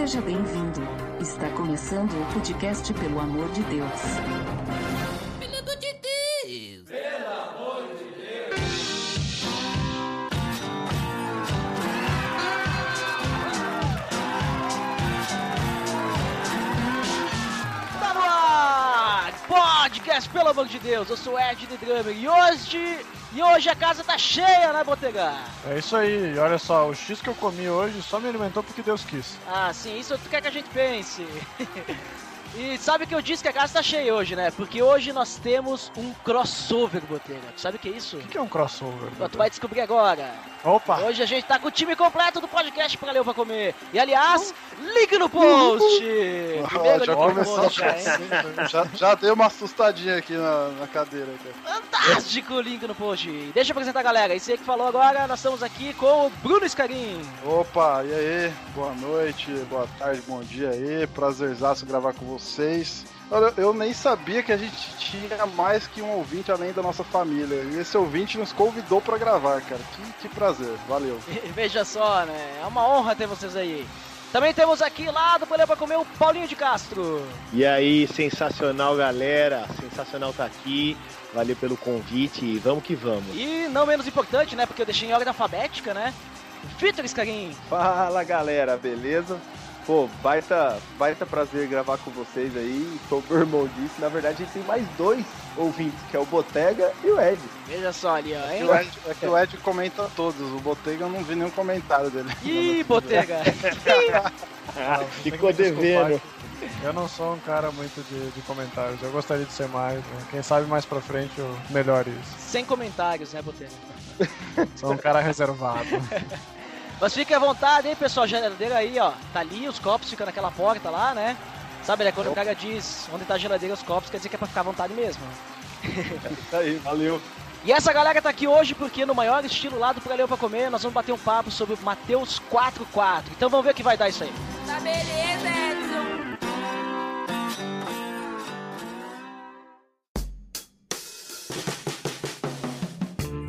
Seja bem-vindo. Está começando o podcast Pelo Amor de Deus. Pelo amor de Deus! Tá no ar! Podcast, pelo amor de Deus, eu sou Ed de Drummer e hoje, e hoje a casa tá cheia, né, Botega? É isso aí, olha só, o X que eu comi hoje só me alimentou porque Deus quis. Ah, sim, isso tu quer que a gente pense. E sabe que eu disse que a casa tá cheia hoje, né? Porque hoje nós temos um crossover, Botega. Tu sabe o que é isso? O que que é um crossover? Tu vai descobrir agora. Opa! Hoje a gente tá com o time completo do podcast pra ou pra comer. E aliás, link no post! Primeiro já link no começou post, a hein? Já, já dei uma assustadinha aqui na, na cadeira. Cara. Fantástico link no post. Deixa eu apresentar a galera. Esse aí que falou agora, nós estamos aqui com o Bruno Scarim. Opa, e aí? Boa noite, boa tarde, bom dia aí. Prazerzaço gravar com vocês. Olha, eu nem sabia que a gente tinha mais que um ouvinte além da nossa família. E esse ouvinte nos convidou pra gravar, cara. Que, que prazer, valeu. Veja só, né? É uma honra ter vocês aí. Também temos aqui lá do Bolê pra comer o Paulinho de Castro. E aí, sensacional galera, sensacional tá aqui, valeu pelo convite e vamos que vamos. E não menos importante, né? Porque eu deixei em ordem alfabética, né? Vitor Scarim. Fala galera, beleza? Pô, baita, baita prazer gravar com vocês aí. Como o meu irmão disse, na verdade a gente tem mais dois ouvintes, que é o Botega e o Ed. Veja só ali, ó, hein? O Ed, é que o Ed comenta todos. O Botega eu não vi nenhum comentário dele. Ih, Botega. Ah, Ficou devendo. Eu não sou um cara muito de, de comentários, eu gostaria de ser mais. né? Quem sabe mais pra frente eu melhore isso. Sem comentários, né, Botega? Sou um cara reservado. Mas fique à vontade, hein, pessoal. Geladeira aí, ó. Tá ali, os copos ficam naquela porta lá, né? Sabe, né? Quando o cara diz onde tá a geladeira e os copos, quer dizer que é pra ficar à vontade mesmo. Isso aí, valeu. E essa galera tá aqui hoje porque no maior estilo lá do Praleu pra Comer, nós vamos bater um papo sobre Mateus 4.4. Então vamos ver o que vai dar isso aí. Tá beleza, Edson!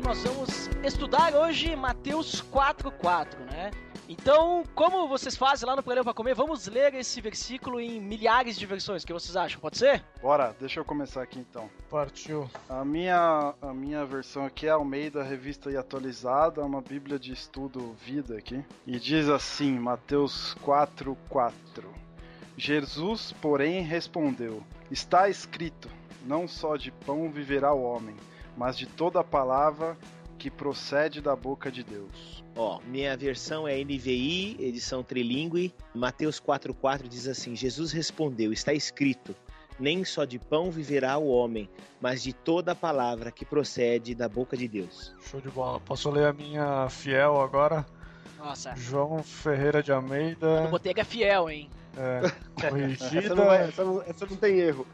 nós vamos estudar hoje Mateus 4.4, né? Então, como vocês fazem lá no Praleu pra Comer, vamos ler esse versículo em milhares de versões. O que vocês acham? Pode ser? Bora, deixa eu começar aqui então. Partiu. A minha, a minha versão aqui é Almeida Revista e Atualizada, é uma bíblia de estudo vida aqui. E diz assim, Mateus 4:4. Jesus, porém, respondeu: Está escrito: Não só de pão viverá o homem, mas de toda palavra que procede da boca de Deus. Ó, minha versão é NVI, edição trilingue, Mateus 4.4 diz assim, Jesus respondeu, está escrito, nem só de pão viverá o homem, mas de toda palavra que procede da boca de Deus. Show de bola. Posso ler a minha fiel agora? Nossa, João Ferreira de o Almeida. Botega é fiel, hein? É, Essa corrigida. não, vai- essa não- essa não tem erro.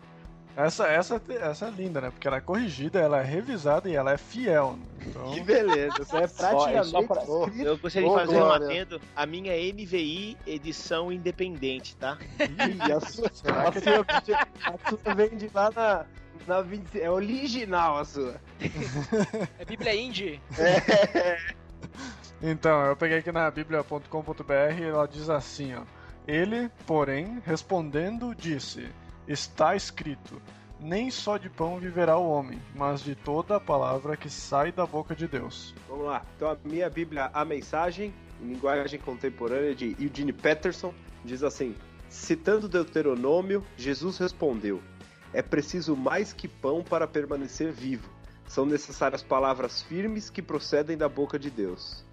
Essa, essa, essa é linda, né? Porque ela é corrigida, ela é revisada e ela é fiel. né? Então, Que beleza, isso é praticamente só pra-. Eu gostaria de fazer um adendo, a minha é NVI, edição independente, tá? Ih, a sua, a sua, a sua vem de lá na, na 20, é original a sua. É Bíblia Indie. Então, eu peguei aqui na bíblia.com.br e ela diz assim, ó. Ele, porém, respondendo, disse: Está escrito: Nem só de pão viverá o homem, mas de toda a palavra que sai da boca de Deus. Vamos lá. Então a minha Bíblia, a mensagem, em linguagem contemporânea de Eugene Peterson, diz assim: citando Deuteronômio, Jesus respondeu: É preciso mais que pão para permanecer vivo. São necessárias palavras firmes que procedem da boca de Deus.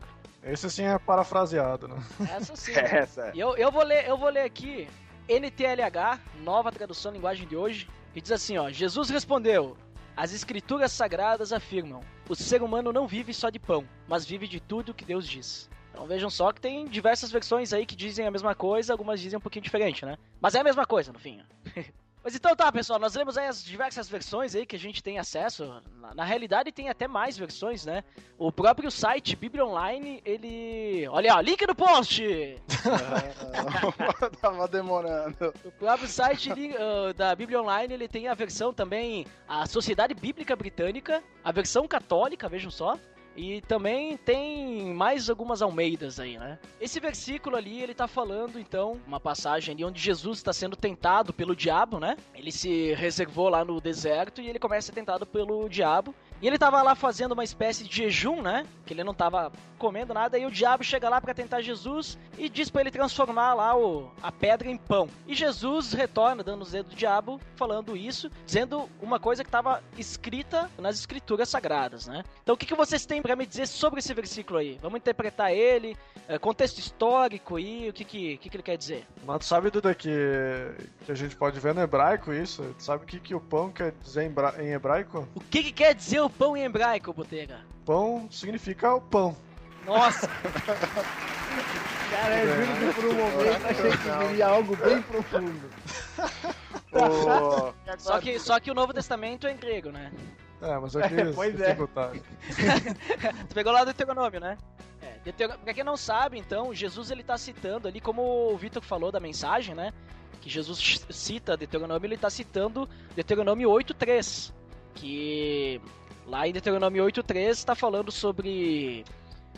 Esse sim é parafraseado, né? Essa sim. Essa é. E eu, eu, vou ler, eu vou ler aqui NTLH, nova tradução linguagem de hoje. E diz assim, ó: Jesus respondeu: As escrituras sagradas afirmam: o ser humano não vive só de pão, mas vive de tudo que Deus diz. Então vejam só que tem diversas versões aí que dizem a mesma coisa, algumas dizem um pouquinho diferente, né? Mas é a mesma coisa, no fim. Mas então tá, pessoal, nós lemos aí as diversas versões aí que a gente tem acesso. Na, na, realidade tem até mais versões, né? O próprio site Bíblia Online, ele... Olha, ó, link no post! Tava demorando. O próprio site uh, da Bíblia Online, ele tem a versão também, a Sociedade Bíblica Britânica, a versão católica, vejam só, e também tem mais algumas Almeidas aí, né? Esse versículo ali, ele tá falando, então, uma passagem ali onde Jesus está sendo tentado pelo diabo, né? Ele se reservou lá no deserto e ele começa a ser tentado pelo diabo. E ele tava lá fazendo uma espécie de jejum, né? Que ele não tava comendo nada. E o diabo chega lá para tentar Jesus e diz para ele transformar lá o, a pedra em pão. E Jesus retorna, dando os dedos do diabo, falando isso, dizendo uma coisa que estava escrita nas escrituras sagradas, né? Então o que, que vocês têm para me dizer sobre esse versículo aí? Vamos interpretar ele, é, contexto histórico aí, o que, que, que, que ele quer dizer? Mas tu sabe, Duda, que, que a gente pode ver no hebraico isso? Tu sabe o que, que o pão quer dizer em, em hebraico? O que, que quer dizer o pão em hebraico, Botega? Pão significa o pão. Nossa! Cara, eu juro que por um momento achei que viria algo bem profundo. Oh. Só, que, só que o Novo Testamento é em grego, né? É, mas aqui é, pois é. tu pegou lá do Deuteronômio, né? É, Deuteron... Pra quem não sabe, então, Jesus ele tá citando ali, como o Vitor falou da mensagem, né? Que Jesus cita Deuteronômio, ele tá citando Deuteronômio 8.3. Que lá em Deuteronômio 8.3 está falando sobre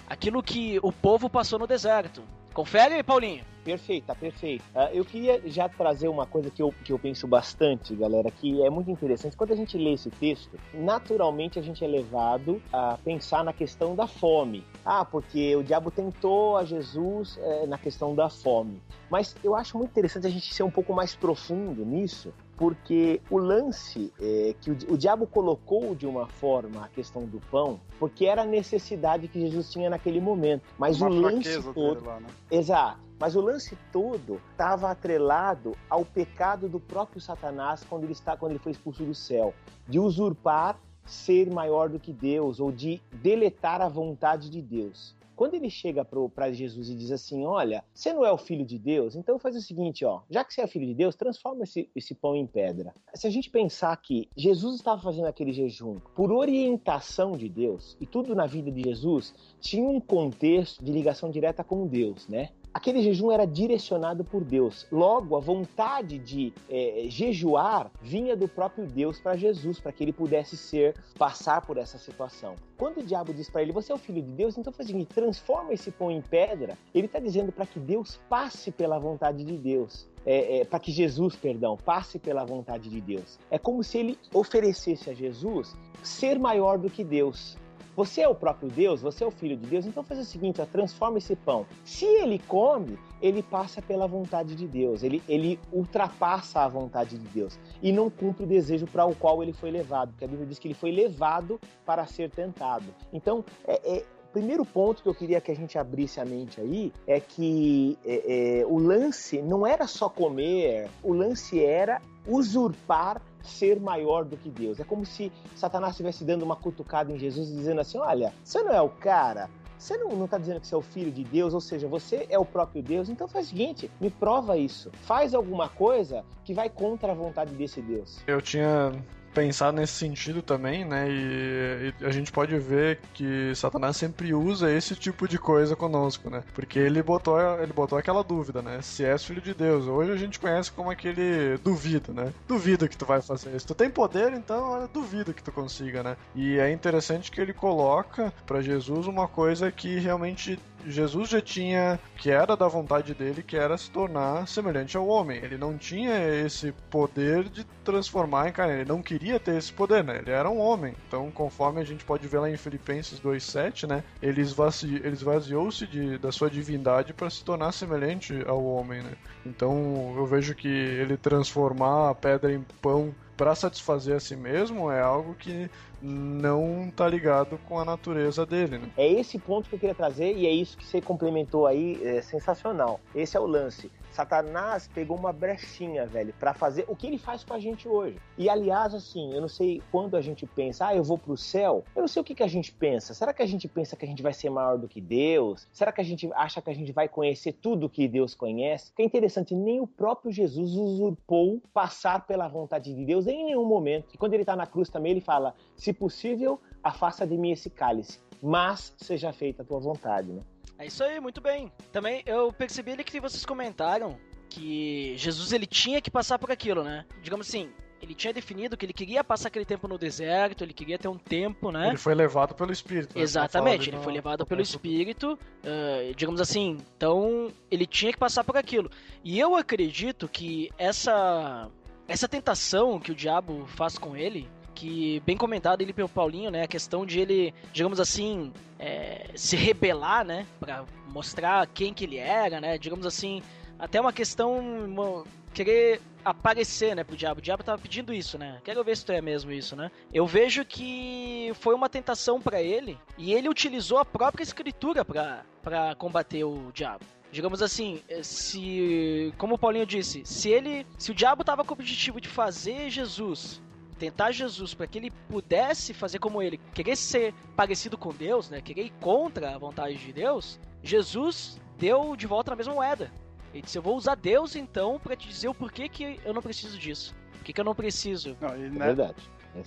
aquilo que o povo passou no deserto. Confere, Paulinho. Perfeito, tá perfeito. Uh, eu queria já trazer uma coisa que eu, que eu penso bastante, galera, que é muito interessante. Quando a gente lê esse texto, naturalmente a gente é levado a pensar na questão da fome. Ah, porque o diabo tentou a Jesus é, na questão da fome. Mas eu acho muito interessante a gente ser um pouco mais profundo nisso, porque o lance é, que o, o, diabo colocou de uma forma a questão do pão, porque era a necessidade que Jesus tinha naquele momento. Mas uma o lance todo, lá, né? exato. Mas o lance todo estava atrelado ao pecado do próprio Satanás quando ele está, quando ele foi expulso do céu, de usurpar ser maior do que Deus ou de deletar a vontade de Deus. Quando ele chega para Jesus e diz assim: Olha, você não é o filho de Deus, então faz o seguinte, ó, já que você é filho de Deus, transforma esse, esse pão em pedra. Se a gente pensar que Jesus estava fazendo aquele jejum por orientação de Deus, e tudo na vida de Jesus tinha um contexto de ligação direta com Deus, né? Aquele jejum era direcionado por Deus. Logo, a vontade de é, jejuar vinha do próprio Deus para Jesus, para que ele pudesse ser, passar por essa situação. Quando o diabo diz para ele, você é o filho de Deus, então faz o seguinte, transforma esse pão em pedra, ele está dizendo para que Deus passe pela vontade de Deus. É, é, para que Jesus, perdão, passe pela vontade de Deus. É como se ele oferecesse a Jesus ser maior do que Deus. Você é o próprio Deus, você é o filho de Deus, então faz o seguinte, ó, transforma esse pão. Se ele come, ele passa pela vontade de Deus, ele, ele ultrapassa a vontade de Deus e não cumpre o desejo para o qual ele foi levado, porque a Bíblia diz que ele foi levado para ser tentado. Então, é, é primeiro ponto que eu queria que a gente abrisse a mente aí é que é, é, o lance não era só comer, o lance era usurpar ser maior do que Deus. É como se Satanás estivesse dando uma cutucada em Jesus e dizendo assim: olha, você não é o cara. Você não está dizendo que você é o filho de Deus, ou seja, você é o próprio Deus, então faz o seguinte, me prova isso. Faz alguma coisa que vai contra a vontade desse Deus. Eu tinha pensar nesse sentido também, né? E, e, a gente pode ver que Satanás sempre usa esse tipo de coisa conosco, né? Porque ele botou, ele botou aquela dúvida, né? Se és filho de Deus. Hoje a gente conhece como aquele duvido, né? Duvido que tu vai fazer isso. Tu tem poder, então olha, duvido que tu consiga, né? E é interessante que ele coloca para Jesus uma coisa que realmente Jesus já tinha, que era da vontade dele, que era se tornar semelhante ao homem. Ele não tinha esse poder de transformar em carne, ele não queria ter esse poder, né? Ele era um homem. Então, conforme a gente pode ver lá em Filipenses 2:7, né? Ele, esvazi... ele esvaziou-se de... da sua divindade para se tornar semelhante ao homem, né? Então, eu vejo que ele transformar a pedra em pão para satisfazer a si mesmo é algo que não tá ligado com a natureza dele, né? É esse ponto que eu queria trazer e é isso que você complementou aí, é sensacional. Esse é o lance. Satanás pegou uma brechinha, velho, para fazer o que ele faz com a gente hoje. E aliás, assim, eu não sei quando a gente pensa, ah, eu vou pro céu. Eu não sei o que, que a gente pensa. Será que a gente pensa que a gente vai ser maior do que Deus? Será que a gente acha que a gente vai conhecer tudo que Deus conhece? Que é interessante, nem o próprio Jesus usurpou passar pela vontade de Deus em nenhum momento. E quando ele tá na cruz também, ele fala: se possível, afasta de mim esse cálice, mas seja feita a tua vontade, né? É isso aí, muito bem. Também eu percebi ali que vocês comentaram que Jesus ele tinha que passar por aquilo, né? Digamos assim, ele tinha definido que ele queria passar aquele tempo no deserto, ele queria ter um tempo, né? Ele foi levado pelo Espírito. né? Exatamente, ele foi levado pelo. Espírito, ah, digamos assim. Então, ele tinha que passar por aquilo. E eu acredito que essa essa tentação que o diabo faz com ele, que bem comentado ele pelo Paulinho, né? A questão de ele, digamos assim, é, se rebelar, né? Pra mostrar quem que ele era, né? Digamos assim, até uma questão mo- querer aparecer, né, pro diabo. O diabo tava pedindo isso, né? Quero ver se tu é mesmo isso, né? Eu vejo que foi uma tentação pra ele e ele utilizou a própria escritura pra combater o diabo. Digamos assim, eh, se como o Paulinho disse, se ele, se o diabo tava com o objetivo de fazer Jesus tentar Jesus para que ele pudesse fazer como ele, querer ser parecido com Deus, né? Querer ir contra a vontade de Deus, Jesus deu de volta na mesma moeda. Ele disse: Eu vou usar Deus então para te dizer o porquê que eu não preciso disso. Por que, que eu não preciso? Não, e, É ne- verdade.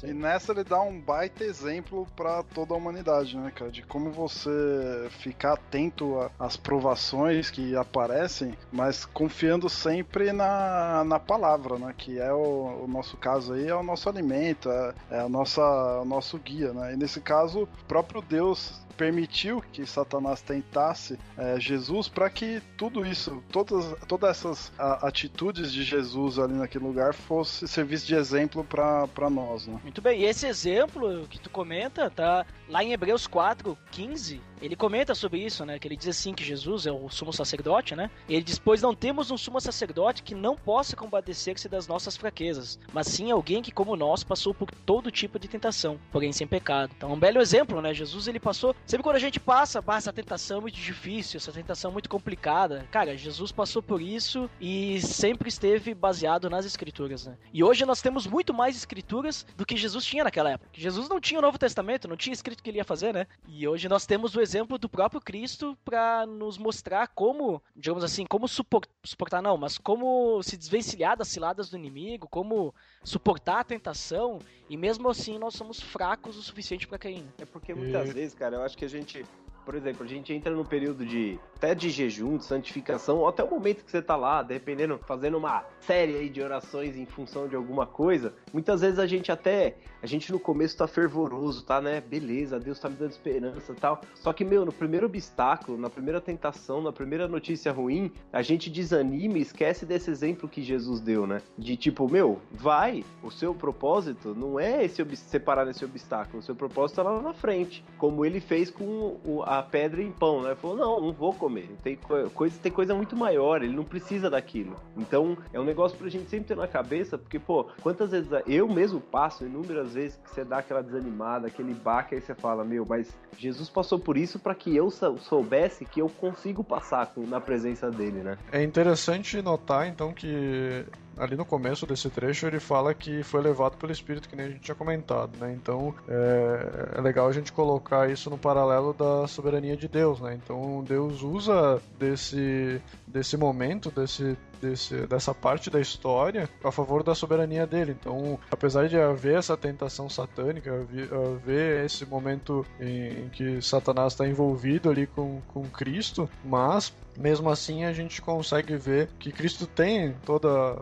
É e nessa ele dá um baita exemplo pra toda a humanidade, né, cara? De como você ficar atento às provações que aparecem, mas confiando sempre na, na palavra, né? Que é o, o nosso caso aí, é o nosso alimento, é, é a nossa, o nosso guia, né? E nesse caso, o próprio Deus permitiu que Satanás tentasse é, Jesus para que tudo isso, todas, todas essas a- atitudes de Jesus ali naquele lugar fosse serviço de exemplo para nós, né? Muito bem, e esse exemplo que tu comenta tá lá em Hebreus 4, 15. Ele comenta sobre isso, né? Que ele diz assim que Jesus é o sumo sacerdote, né? Ele diz: Pois não temos um sumo sacerdote que não possa compadecer-se das nossas fraquezas, mas sim alguém que, como nós, passou por todo tipo de tentação, porém sem pecado. Então, um belo exemplo, né? Jesus ele passou. Sempre quando a gente passa, "Bah, essa tentação é muito difícil, essa tentação é muito complicada. Cara, Jesus passou por isso e sempre esteve baseado nas escrituras, né? E hoje nós temos muito mais escrituras do que Jesus tinha naquela época. Jesus não tinha o Novo Testamento, não tinha escrito o que ele ia fazer, né? E hoje nós temos o exemplo do próprio Cristo para nos mostrar como, digamos assim, como supor- suportar não, mas como se desvencilhar das ciladas do inimigo, como suportar a tentação, e mesmo assim nós somos fracos o suficiente para cair. né? É porque muitas E- vezes, cara, eu acho que a gente, por exemplo, a gente entra num período de até de jejum, de santificação, ou até o momento que você tá lá, dependendo, fazendo uma série de orações em função de alguma coisa. Muitas vezes a gente até, a gente no começo tá fervoroso, tá, né? Beleza, Deus tá me dando esperança, tal. Só que meu, no primeiro obstáculo, na primeira tentação, na primeira notícia ruim, a gente desanima e esquece desse exemplo que Jesus deu, né? De tipo, meu, vai, o seu propósito não é esse separar nesse obstáculo, o seu propósito tá lá na frente, como ele fez com a pedra em pão, né? Falou, não, não vou comer, tem co- coisa, tem coisa muito maior, ele não precisa daquilo. Então, é um negócio pra gente sempre ter na cabeça, porque, pô, quantas vezes eu mesmo passo, inúmeras vezes, que você dá aquela desanimada, aquele baque, aí você fala, meu, mas Jesus passou por isso pra que eu sou- soubesse que eu consigo passar com- na presença dele, né? É interessante notar, então, que ali no começo desse trecho ele fala que foi levado pelo Espírito, que nem a gente tinha comentado, né? Então é, é legal a gente colocar isso no paralelo da soberania de Deus, né? Então Deus usa desse, desse momento, desse, desse, dessa parte da história a favor da soberania dele. Então, apesar de haver essa tentação satânica, haver- esse momento em, em que Satanás está envolvido ali com, com Cristo, mas mesmo assim a gente consegue ver que Cristo tem toda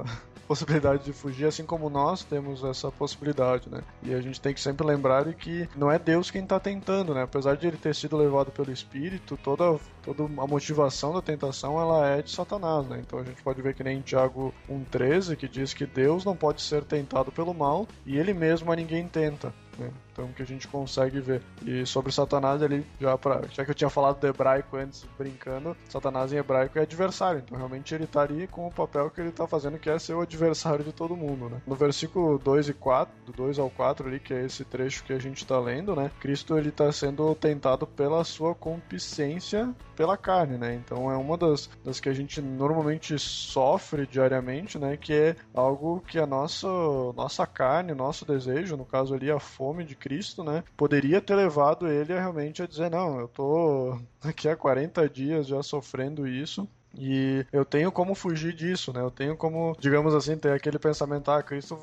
possibilidade de fugir, assim como nós temos essa possibilidade, né? E a gente tem que sempre lembrar de que não é Deus quem está tentando, né? Apesar de ele ter sido levado pelo Espírito, toda, toda a motivação da tentação ela é de Satanás, né? Então a gente pode ver que nem em Tiago 1,13 que diz que Deus não pode ser tentado pelo mal e ele mesmo a ninguém tenta. né? Então que a gente consegue ver. E sobre Satanás ali, já para já que eu tinha falado do hebraico antes, brincando, Satanás em hebraico é adversário. Então realmente ele tá ali com o papel que ele tá fazendo, que é ser o adversário de todo mundo, né? No versículo 2 e 4, do 2 ao 4 ali, que é esse trecho que a gente tá lendo, né? Cristo ele tá sendo tentado pela sua concupiscência pela carne, né? Então é uma das, das que a gente normalmente sofre diariamente, né? Que é algo que a nossa, nossa carne, nosso desejo, no caso ali a fome de Cristo, né? Poderia ter levado ele a realmente a dizer, não, eu tô aqui há 40 dias já sofrendo isso, e eu tenho como fugir disso, né? Eu tenho como, digamos assim, ter aquele pensamento, ah, Cristo,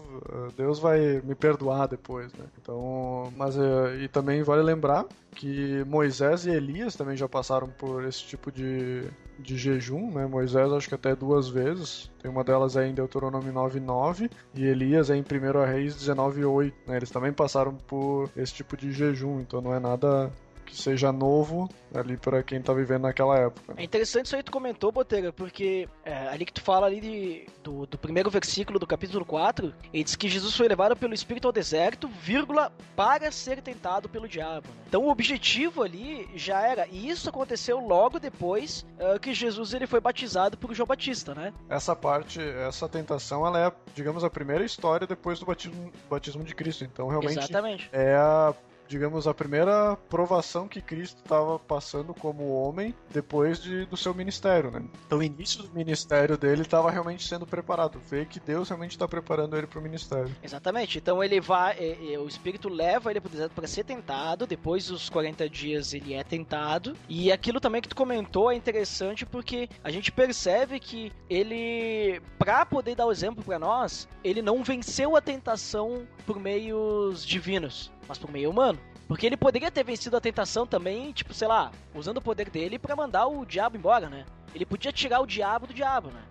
Deus vai me perdoar depois, né? Então, mas e também vale lembrar que Moisés e Elias também já passaram por esse tipo de, de jejum, né? Moisés acho que até duas vezes. Tem uma delas aí em Deuteronômio 9:9 e Elias é em 1 Reis 19:8, né? Eles também passaram por esse tipo de jejum, então não é nada seja novo ali para quem tá vivendo naquela época. É interessante isso aí que tu comentou, Botega, porque é, ali que tu fala ali de, do, do, primeiro versículo do capítulo 4, ele diz que Jesus foi levado pelo Espírito ao deserto, vírgula, para ser tentado pelo diabo. Né? Então o objetivo ali já era, e isso aconteceu logo depois uh, que Jesus ele foi batizado por João Batista, né? Essa parte, essa tentação, ela é, digamos, a primeira história depois do batismo, batismo de Cristo. Então realmente Exatamente. é a digamos, a primeira provação que Cristo estava passando como homem depois de, do seu ministério, né? Então, o início do ministério dele estava realmente sendo preparado. Vê que Deus realmente está preparando ele para o ministério. Exatamente. Então, ele vai, é, é, o Espírito leva ele para o deserto para ser tentado. Depois dos 40 dias, ele é tentado. E aquilo também que tu comentou é interessante porque a gente percebe que ele, para poder dar o exemplo para nós, ele não venceu a tentação por meios divinos mas por meio humano. Porque ele poderia ter vencido a tentação também, tipo, sei lá, usando o poder dele para mandar o diabo embora, né? Ele podia tirar o diabo do diabo, né?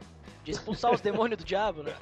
De expulsar os demônios do diabo, né?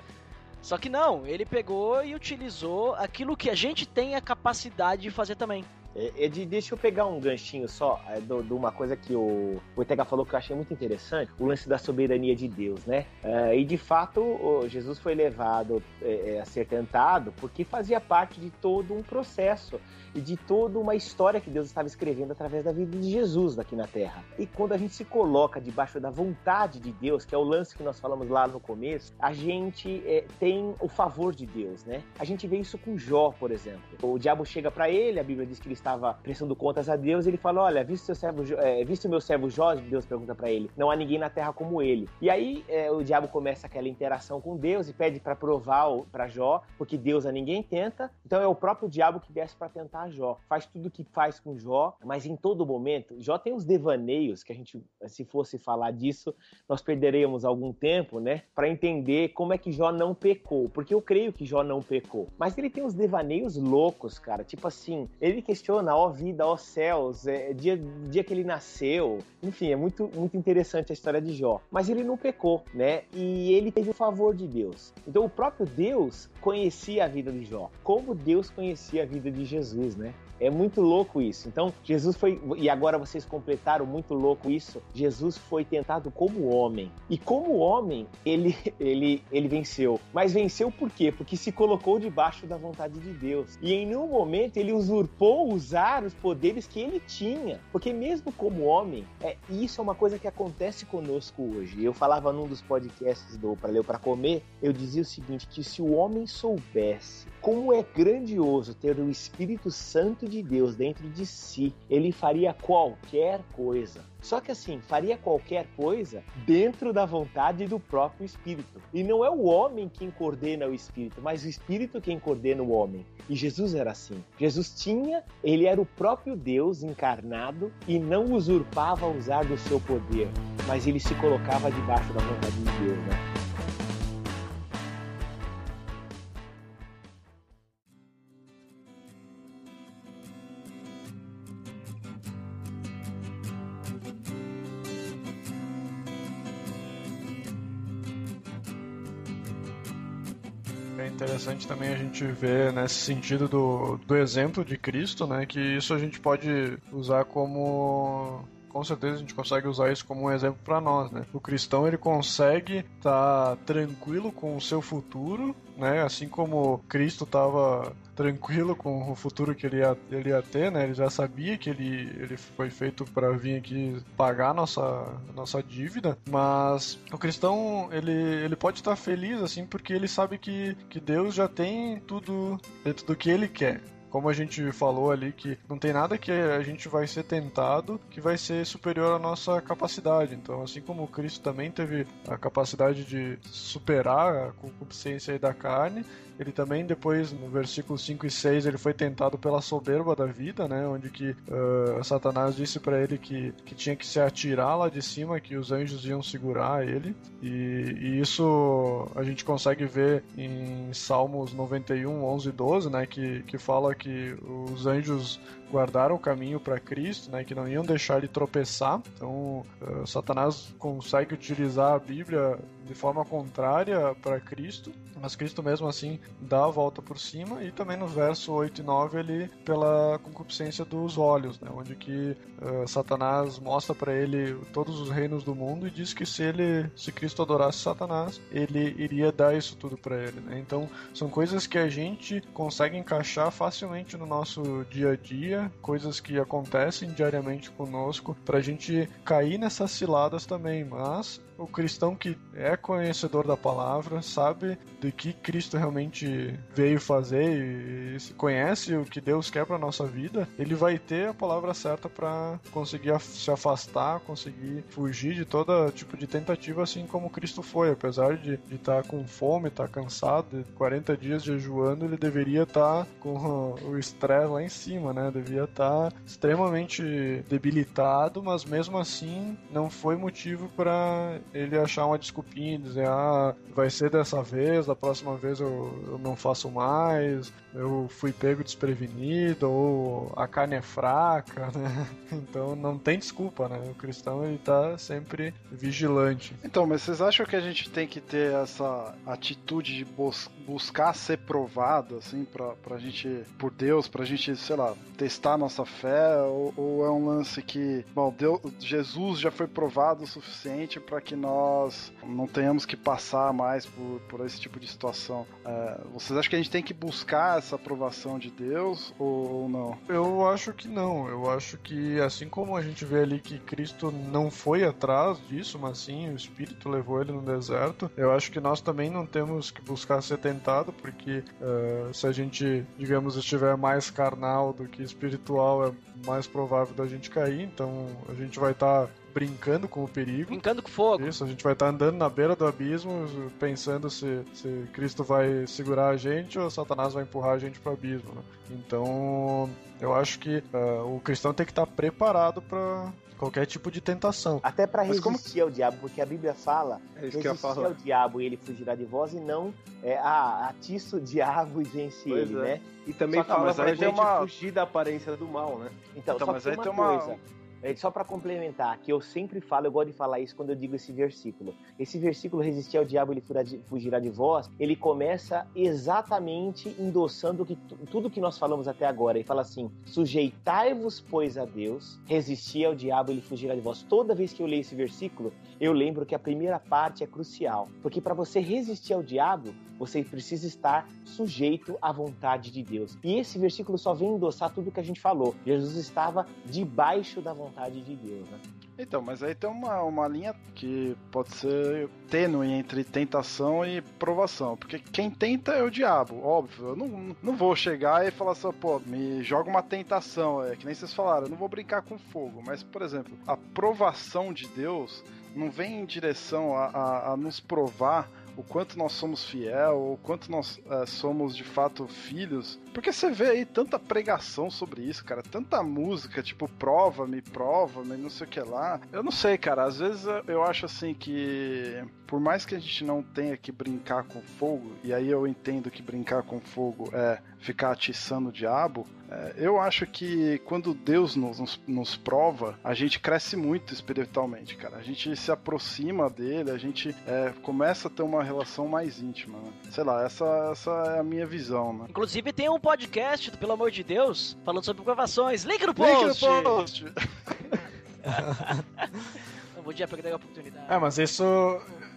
Só que não, ele pegou e utilizou aquilo que a gente tem a capacidade de fazer também. É, Ed, deixa eu pegar um ganchinho só é, de uma coisa que o, Ortega falou que eu achei muito interessante, o lance da soberania de Deus, né? É, e de fato, Jesus foi levado é, é, a ser tentado porque fazia parte de todo um processo e de toda uma história que Deus estava escrevendo através da vida de Jesus aqui na Terra. E quando a gente se coloca debaixo da vontade de Deus, que é o lance que nós falamos lá no começo, a gente é, tem o favor de Deus, né? A gente vê isso com Jó, por exemplo. O diabo chega para ele, a Bíblia diz que ele estava prestando contas a Deus, e ele fala: Olha, visto, seu servo, é, visto meu servo Jó, Deus pergunta para ele: Não há ninguém na terra como ele. E aí é, o diabo começa aquela interação com Deus e pede para provar para Jó, porque Deus a ninguém tenta. Então é o próprio diabo que desce para tentar matar Jó. Faz tudo o que faz com Jó, mas em todo momento, Jó tem os devaneios que a gente, se fosse falar disso, nós perderíamos algum tempo, né, para entender como é que Jó não pecou, porque eu creio que Jó não pecou. Mas ele tem uns devaneios loucos, cara, tipo assim, ele questiona, ó vida, ó céus, é, dia, dia que ele nasceu, enfim, é muito, muito interessante a história de Jó. Mas ele não pecou, né, e ele teve o favor de Deus. Então o próprio Deus conhecia a vida de Jó, como Deus conhecia a vida de Jesus, né? É muito louco isso. Então, Jesus foi. E agora vocês completaram muito louco isso. Jesus foi tentado como homem. E como homem, ele, ele, ele venceu. Mas venceu por quê? Porque se colocou debaixo da vontade de Deus. E em nenhum momento ele usurpou usar os poderes que ele tinha. Porque mesmo como homem, é, isso é uma coisa que acontece conosco hoje. Eu falava num dos podcasts do Para Ler para Comer, eu dizia o seguinte: que se o homem soubesse como é grandioso ter o Espírito Santo de Deus dentro de si, ele faria qualquer coisa. Só que assim, faria qualquer coisa dentro da vontade do próprio Espírito. E não é o homem quem coordena o Espírito, mas o Espírito quem coordena o homem. E Jesus era assim. Jesus tinha, ele era o próprio Deus encarnado e não usurpava usar do seu poder, mas ele se colocava debaixo da vontade de Deus, né? Interessante também a gente ver nesse sentido do, do exemplo de Cristo, né? Que isso a gente pode usar como com certeza a gente consegue usar isso como um exemplo para nós, né? O cristão ele consegue estar tá tranquilo com o seu futuro, né? Assim como Cristo estava tranquilo com o futuro que ele ia, ele ia ter, né? Ele já sabia que ele, ele foi feito para vir aqui pagar nossa nossa dívida, mas o cristão ele, ele pode estar feliz assim porque ele sabe que, que Deus já tem tudo dentro do que ele quer como a gente falou ali, que não tem nada que a gente vai ser tentado que vai ser superior à nossa capacidade. Então, assim como Cristo também teve a capacidade de superar a concupiscência da carne, ele também depois, no versículo 5 e 6, ele foi tentado pela soberba da vida, né? Onde que uh, Satanás disse para ele que, que tinha que se atirar lá de cima, que os anjos iam segurar ele. E, e isso a gente consegue ver em Salmos 91, 11 e 12, né? Que, que fala que os anjos guardaram o caminho para Cristo, né, que não iam deixar ele tropeçar. Então, uh, Satanás consegue utilizar a Bíblia de forma contrária para Cristo, mas Cristo mesmo assim dá a volta por cima e também no verso 8 e 9 ele pela concupiscência dos olhos, né, onde que uh, Satanás mostra para ele todos os reinos do mundo e diz que se ele se Cristo adorasse Satanás, ele iria dar isso tudo para ele, né? Então, são coisas que a gente consegue encaixar facilmente no nosso dia a dia coisas que acontecem diariamente conosco, para a gente cair nessas ciladas também. Mas o cristão que é conhecedor da palavra, sabe de que Cristo realmente veio fazer e conhece o que Deus quer para nossa vida, ele vai ter a palavra certa para conseguir se afastar, conseguir fugir de todo tipo de tentativa, assim como Cristo foi. Apesar de estar tá com fome, estar tá cansado, de 40 dias jejuando, ele deveria estar tá com o estresse lá em cima, né? Devia estar tá extremamente debilitado, mas mesmo assim não foi motivo para ele achar uma desculpinha dizer, ah, vai ser dessa vez, da próxima vez eu, eu não faço mais, eu fui pego desprevenido, ou a carne é fraca, né? Então não tem desculpa, né? O cristão ele tá sempre vigilante. Então, mas vocês acham que a gente tem que ter essa atitude de bus buscar ser provado, assim, pra, pra gente, por Deus, pra gente, sei lá, testar nossa fé, ou, ou é um lance que, bom, Deus, Jesus já foi provado o suficiente para que nós não tenhamos que passar mais por, por esse tipo de situação? É, vocês acham que a gente tem que buscar essa aprovação de Deus ou não? Eu acho que não. Eu acho que assim como a gente vê ali que Cristo não foi atrás disso, mas sim o Espírito levou ele no deserto, eu acho que nós também não temos que buscar ser tentado, porque uh, se a gente, digamos, estiver mais carnal do que espiritual, é mais provável da gente cair. Então a gente vai estar tá brincando com o perigo. Brincando com fogo. Isso, a gente vai estar tá andando na beira do abismo, pensando se, se Cristo vai segurar a gente ou Satanás vai empurrar a gente para o abismo. Né? Então, eu acho que uh, o cristão tem que estar tá preparado para qualquer tipo de tentação. Até para resistir como... ao diabo, porque a Bíblia fala: é resistir ao diabo e ele fugirá de vós, e não é, ah, atiça o diabo e vence pois ele, é. né? E também só fala pra gente uma... fugir da aparência do mal, né? Então, então só mas aí uma tem uma... coisa só para complementar, que eu sempre falo, eu gosto de falar isso quando eu digo esse versículo. Esse versículo, resistir ao diabo, ele fugirá de vós, ele começa exatamente endossando que, tudo que nós falamos até agora. Ele fala assim: sujeitai-vos, pois, a Deus, resistir ao diabo, ele fugirá de vós. Toda vez que eu leio esse versículo, eu lembro que a primeira parte é crucial, porque para você resistir ao diabo, você precisa estar sujeito à vontade de Deus. E esse versículo só vem endossar tudo que a gente falou. Jesus estava debaixo da vontade vontade de Deus, né? Então, mas aí tem uma, uma linha que pode ser tênue entre tentação e provação. Porque quem tenta é o diabo, óbvio. Eu não, não vou chegar e falar assim, pô, me joga uma tentação. É que nem vocês falaram, eu não vou brincar com fogo. Mas, por exemplo, a provação de Deus não vem em direção a, a, a nos provar o quanto nós somos fiel, o quanto nós é, somos de fato filhos. Porque você vê aí tanta pregação sobre isso, cara, tanta música, tipo, prova-me, prova-me, não sei o que lá. Eu não sei, cara, às vezes eu acho assim que, por mais que a gente não tenha que brincar com fogo, e aí eu entendo que brincar com fogo é ficar atiçando o diabo, é, eu acho que quando Deus nos, nos, nos, prova, a gente cresce muito espiritualmente, cara. A gente se aproxima dele, a gente é, começa a ter uma relação mais íntima, né? Sei lá, essa, essa é a minha visão, né? Inclusive tem um podcast, pelo amor de Deus, falando sobre provações. Link no post! Link no post! Não podia perder a oportunidade. É, mas isso,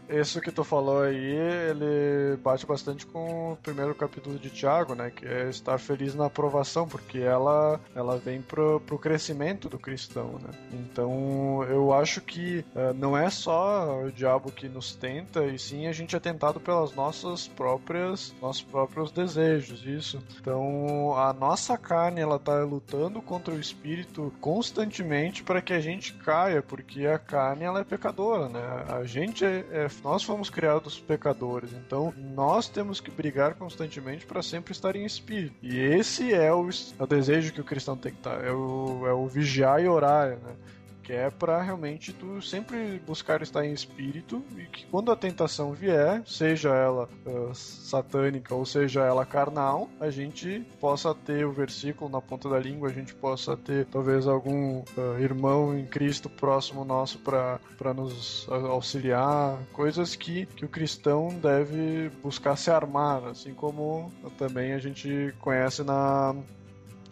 isso que tu falou aí, ele bate bastante com o primeiro capítulo de Tiago, né? Que é estar feliz na aprovação, porque ela, ela vem pro, pro crescimento do cristão, né? Então, eu acho que eh, não é só o diabo que nos tenta, e sim a gente é tentado pelas nossas próprias, nossos próprios desejos, isso. Então, a nossa carne, ela tá lutando contra o espírito constantemente para que a gente caia, porque a carne, ela é pecadora, né? A gente é, é nós fomos criados pecadores, então nós temos que brigar constantemente para sempre estar em espírito. E esse é o, é o desejo que o cristão tem que estar, é o, é o vigiar e orar, né? Que é para realmente tu sempre buscar estar em espírito e que quando a tentação vier, seja ela uh, satânica ou seja ela carnal, a gente possa ter o versículo na ponta da língua, a gente possa ter talvez algum uh, irmão em Cristo próximo nosso para nos auxiliar, coisas que, que o cristão deve buscar se armar, assim como também a gente conhece na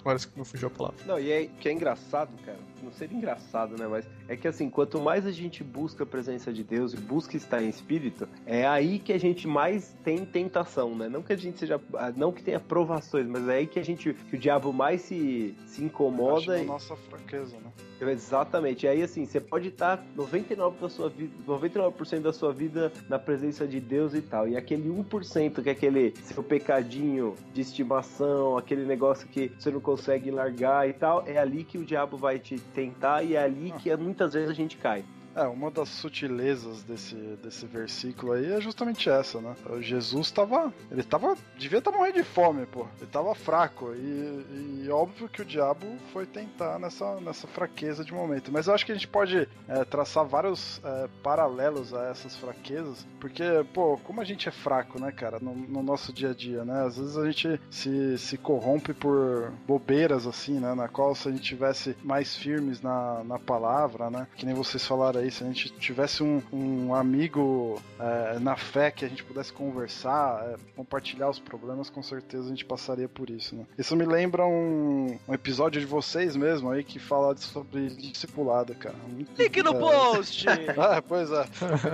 Parece que não fugiu a palavra. Não, e é que é engraçado, cara. Não seria engraçado, né? Mas é que assim, quanto mais a gente busca a presença de Deus e busca estar em espírito, é aí que a gente mais tem tentação, né? Não que a gente seja. Não que tenha provações, mas é aí que a gente. que o diabo mais se, se incomoda. É a nossa fraqueza, né? Exatamente. E aí, assim, você pode estar 99% da sua vida, 99% da sua vida na presença de Deus e tal. E aquele 1% que é aquele seu pecadinho de estimação, aquele negócio que você não consegue largar e tal, é ali que o diabo vai te tentar e é ali que muitas vezes a gente cai. É, uma das sutilezas desse, desse versículo aí é justamente essa, né? Jesus estava. Ele tava. Devia estar tá morrendo de fome, pô. Ele tava fraco. E, e, óbvio que o diabo foi tentar nessa, nessa fraqueza de momento. Mas eu acho que a gente pode é, traçar vários é, paralelos a essas fraquezas. Porque, pô, como a gente é fraco, né, cara, no, no, nosso dia a dia, né? Às vezes a gente se, se corrompe por bobeiras, assim, né? Na qual se a gente tivesse mais firmes na, na palavra, né? Que nem vocês falaram aí, se a gente tivesse um, um amigo é, na fé que a gente pudesse conversar, é, compartilhar os problemas, com certeza a gente passaria por isso, né? Isso me lembra um, um episódio de vocês mesmo aí que fala sobre discipulado, cara. Muito, Link no é, post! ah, pois é.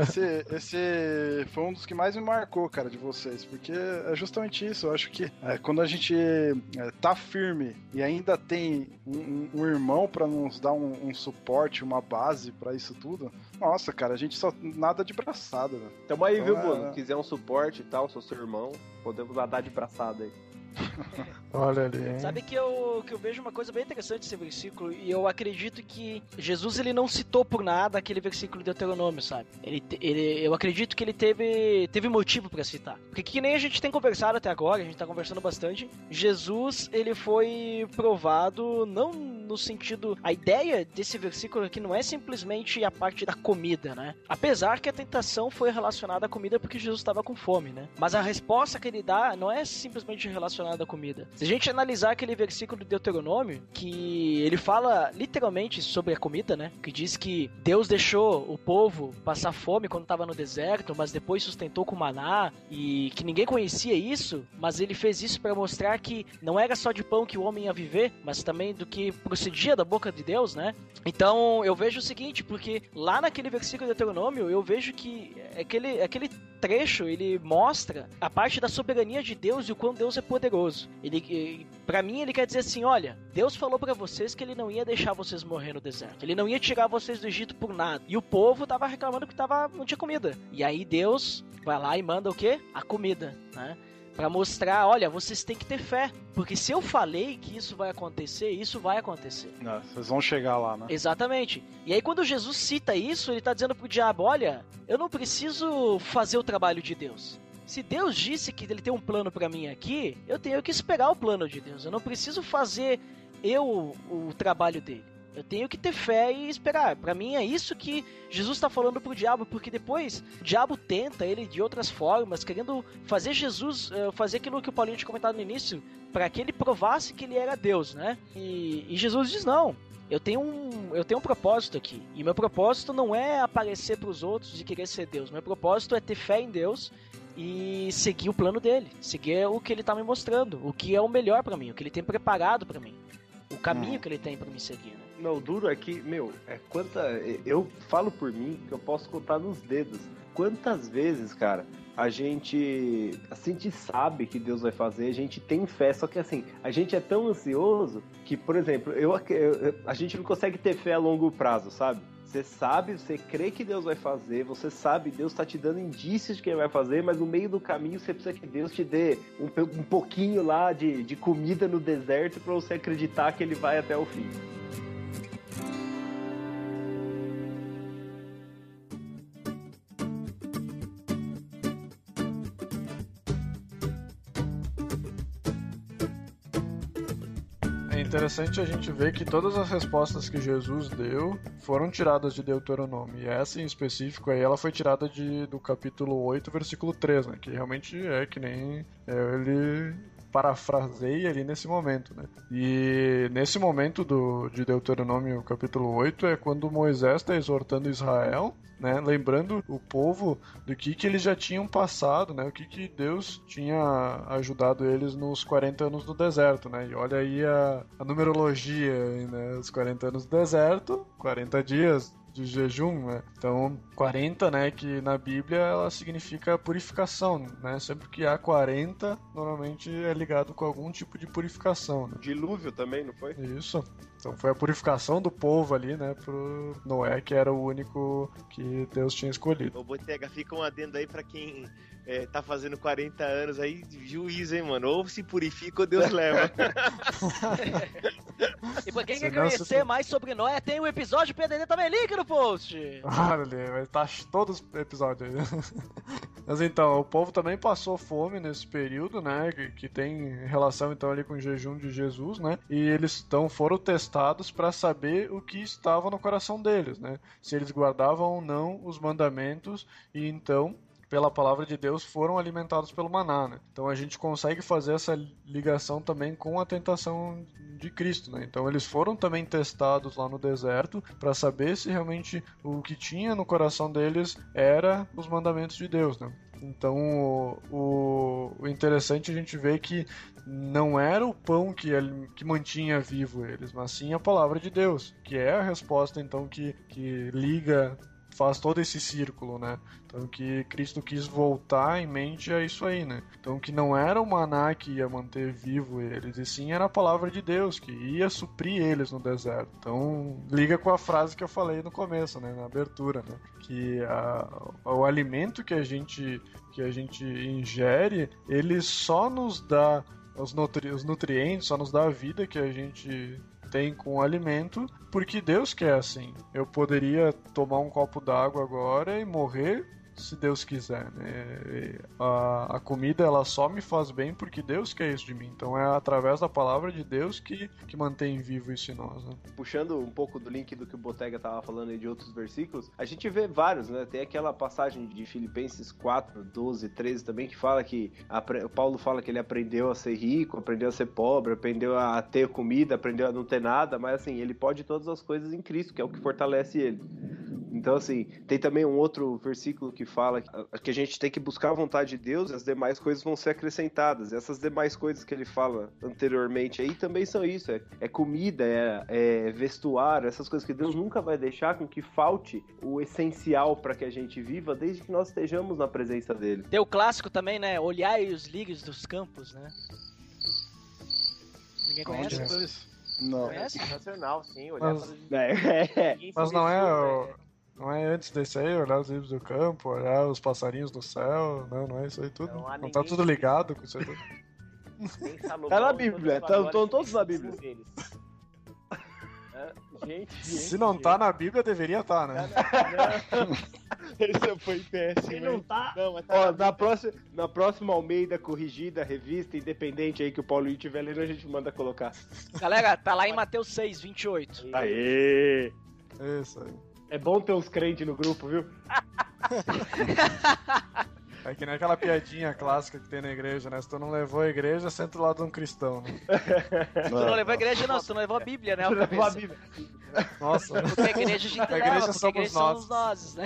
Esse, esse foi um dos que mais me marcou, cara, de vocês, porque é justamente isso. Eu acho que é, quando a gente é, tá firme e ainda tem um, um irmão para nos dar um, um suporte, uma base para isso tudo, nossa, cara, a gente só nada de braçada, né? Tamo aí, então, viu, é... Bruno? Quiser um suporte e tal, sou seu irmão, podemos dar de braçada aí. Olha ali. Hein? Sabe que eu, que eu vejo uma coisa bem interessante nesse versículo e eu acredito que Jesus ele não citou por nada aquele versículo de Deuteronômio, sabe? Ele, ele, eu acredito que ele teve, teve motivo para citar. Porque que nem a gente tem conversado até agora, a gente tá conversando bastante, Jesus ele foi provado não no sentido. A ideia desse versículo aqui não é simplesmente a parte da comida, né? Apesar que a tentação foi relacionada à comida porque Jesus estava com fome, né? Mas a resposta que ele dá não é simplesmente relacionada à comida. Se a gente analisar aquele versículo de Deuteronômio, que ele fala literalmente sobre a comida, né? Que diz que Deus deixou o povo passar fome quando estava no deserto, mas depois sustentou com maná e que ninguém conhecia isso, mas ele fez isso para mostrar que não era só de pão que o homem ia viver, mas também do que procedia da boca de Deus, né? Então eu vejo o seguinte, porque lá naquele versículo de Deuteronômio eu vejo que aquele, aquele trecho ele mostra a parte da soberania de Deus e o quão Deus é poderoso. Ele, para mim, ele quer dizer assim: olha, Deus falou para vocês que ele não ia deixar vocês morrer no deserto. Ele não ia tirar vocês do Egito por nada. E o povo tava reclamando que tava, não tinha comida. E aí Deus vai lá e manda o quê? A comida, né? Para mostrar, olha, vocês têm que ter fé, porque se eu falei que isso vai acontecer, isso vai acontecer. Não, vocês vão chegar lá, né? Exatamente. E aí quando Jesus cita isso, ele tá dizendo pro diabo, olha, eu não preciso fazer o trabalho de Deus. Se Deus disse que ele tem um plano para mim aqui, eu tenho que esperar o plano de Deus. Eu não preciso fazer eu o trabalho dele. Eu tenho que ter fé e esperar. Para mim é isso que Jesus está falando pro diabo, porque depois o diabo tenta ele de outras formas, querendo fazer Jesus uh, fazer aquilo que o Paulinho tinha comentado no início, para que ele provasse que ele era Deus, né? E, e Jesus diz não. Eu tenho, um, eu tenho um propósito aqui. E meu propósito não é aparecer para os outros e querer ser Deus. Meu propósito é ter fé em Deus e seguir o plano dele, seguir o que ele está me mostrando, o que é o melhor para mim, o que ele tem preparado para mim, o caminho hum. que ele tem para me seguir. Né? Não, duro é que, meu, é quanta. Eu falo por mim que eu posso contar nos dedos. Quantas vezes, cara, a gente. A gente sabe que Deus vai fazer, a gente tem fé, só que assim, a gente é tão ansioso que, por exemplo, eu, eu- a gente não consegue ter fé a longo prazo, sabe? Você sabe, você crê que Deus vai fazer, você sabe, Deus tá te dando indícios de que ele vai fazer, mas no meio do caminho você precisa que Deus te dê um, um pouquinho lá de, de comida no deserto pra você acreditar que ele vai até o fim. É interessante a gente ver que todas as respostas que Jesus deu foram tiradas de Deuteronômio. E essa em específico aí, ela foi tirada de, do capítulo 8, versículo 3, né? Que realmente é que nem é, ele parafraseia ali nesse momento, né? E nesse momento do, de Deuteronômio capítulo 8 é quando Moisés está exortando Israel, né? Lembrando o povo do que, que eles já tinham passado, né? O que, que Deus tinha ajudado eles nos 40 anos do deserto, né? E olha aí a, a numerologia, né? Os 40 anos do deserto, 40 dias de jejum, né? Então, 40, né, que na Bíblia ela significa purificação, né? Sempre que há 40, normalmente é ligado com algum tipo de purificação, né? Dilúvio também, não foi? Isso. Então foi a purificação do povo ali, né, pro Noé, que era o único que Deus tinha escolhido. Ô, Botega, fica um adendo aí pra quem é, tá fazendo 40 anos aí, juízo, hein, mano? Ou se purifica ou Deus leva. E pra quem quer Senão conhecer tá- mais sobre Noé, tem um episódio PDD também, link no post. Olha, vai estar todos os episódios aí. Mas então, o povo também passou fome nesse período, né? Que, que tem relação então ali com o jejum de Jesus, né? E eles então foram testados para saber o que estava no coração deles, né? Se eles guardavam ou não os mandamentos e então pela palavra de Deus foram alimentados pelo maná, né? Então a gente consegue fazer essa ligação também com a tentação de Cristo, né? Então eles foram também testados lá no deserto para saber se realmente o que tinha no coração deles era os mandamentos de Deus, né? Então o, o- interessante a gente ver que não era o pão que, ele- que mantinha vivo eles, mas sim a palavra de Deus, que é a resposta então que, que liga faz todo esse círculo, né? Então que Cristo quis voltar em mente a isso aí, né? Então que não era o maná que ia manter vivo eles, e sim era a palavra de Deus que ia suprir eles no deserto. Então liga com a frase que eu falei no começo, né? Na abertura, né? Que a- o alimento que a gente que a gente ingere, ele só nos dá os, nutri os nutrientes, só nos dá a vida que a gente tem com o alimento, porque Deus quer assim. Eu poderia tomar um copo d'água agora e morrer se Deus quiser, né? E A, a comida ela só me faz bem porque Deus quer isso de mim. Então é através da palavra de Deus que, que mantém vivo isso em nós. Né? Puxando um pouco do link do que o Botega tava falando aí de outros versículos, a gente vê vários, né? Tem aquela passagem de Filipenses 4, 12, 13 também, que fala que o Paulo fala que ele aprendeu a ser rico, aprendeu a ser pobre, aprendeu a ter comida, aprendeu a não ter nada, mas assim, ele pode todas as coisas em Cristo, que é o que fortalece ele. Então, assim, tem também um outro versículo que fala que- a gente tem que buscar a vontade de Deus e as demais coisas vão ser acrescentadas. E essas demais coisas que ele fala anteriormente aí também são isso: é, é comida, é, é vestuário, essas coisas que Deus nunca vai deixar com que falte o essencial para que a gente viva desde que nós estejamos na presença dele. Tem o clássico também, né? Olhai os lírios dos campos, né? Ninguém conhece? É? Isso. Não. Conhece? Sensacional, sim. Olhar Mas- para É, Ninguém se Mas não é, o- né? Não é antes desse aí, olhar os livros do campo, olhar os passarinhos do céu, não, não é isso aí tudo. Não Não, tá tudo ligado com isso aí tudo. Salomão, Tá na Bíblia, sua tão- glória tão todos na fez Bíblia. deles. É, Gente, Se não tá na Bíblia, deveria estar, né? Esse foi péssimo. Ele não tá. Não, mas tá Ó, na na próxima, na próxima Almeida corrigida, revista independente aí que o Paulo estiver lendo, a gente manda colocar. Galera, tá lá em Mateus 6, 28. Aê! Isso aí. É bom ter uns crentes no grupo, viu? É que nem aquela piadinha clássica que tem na igreja, né? Se tu não levou a igreja, senta do lado de um cristão, né? Tu não levou a igreja, não, tu não levou a Bíblia, né? Levou a? Bíblia. Nossa, Porque a igreja a gente A leva, igreja porque a somos igreja nós. somos nós, né?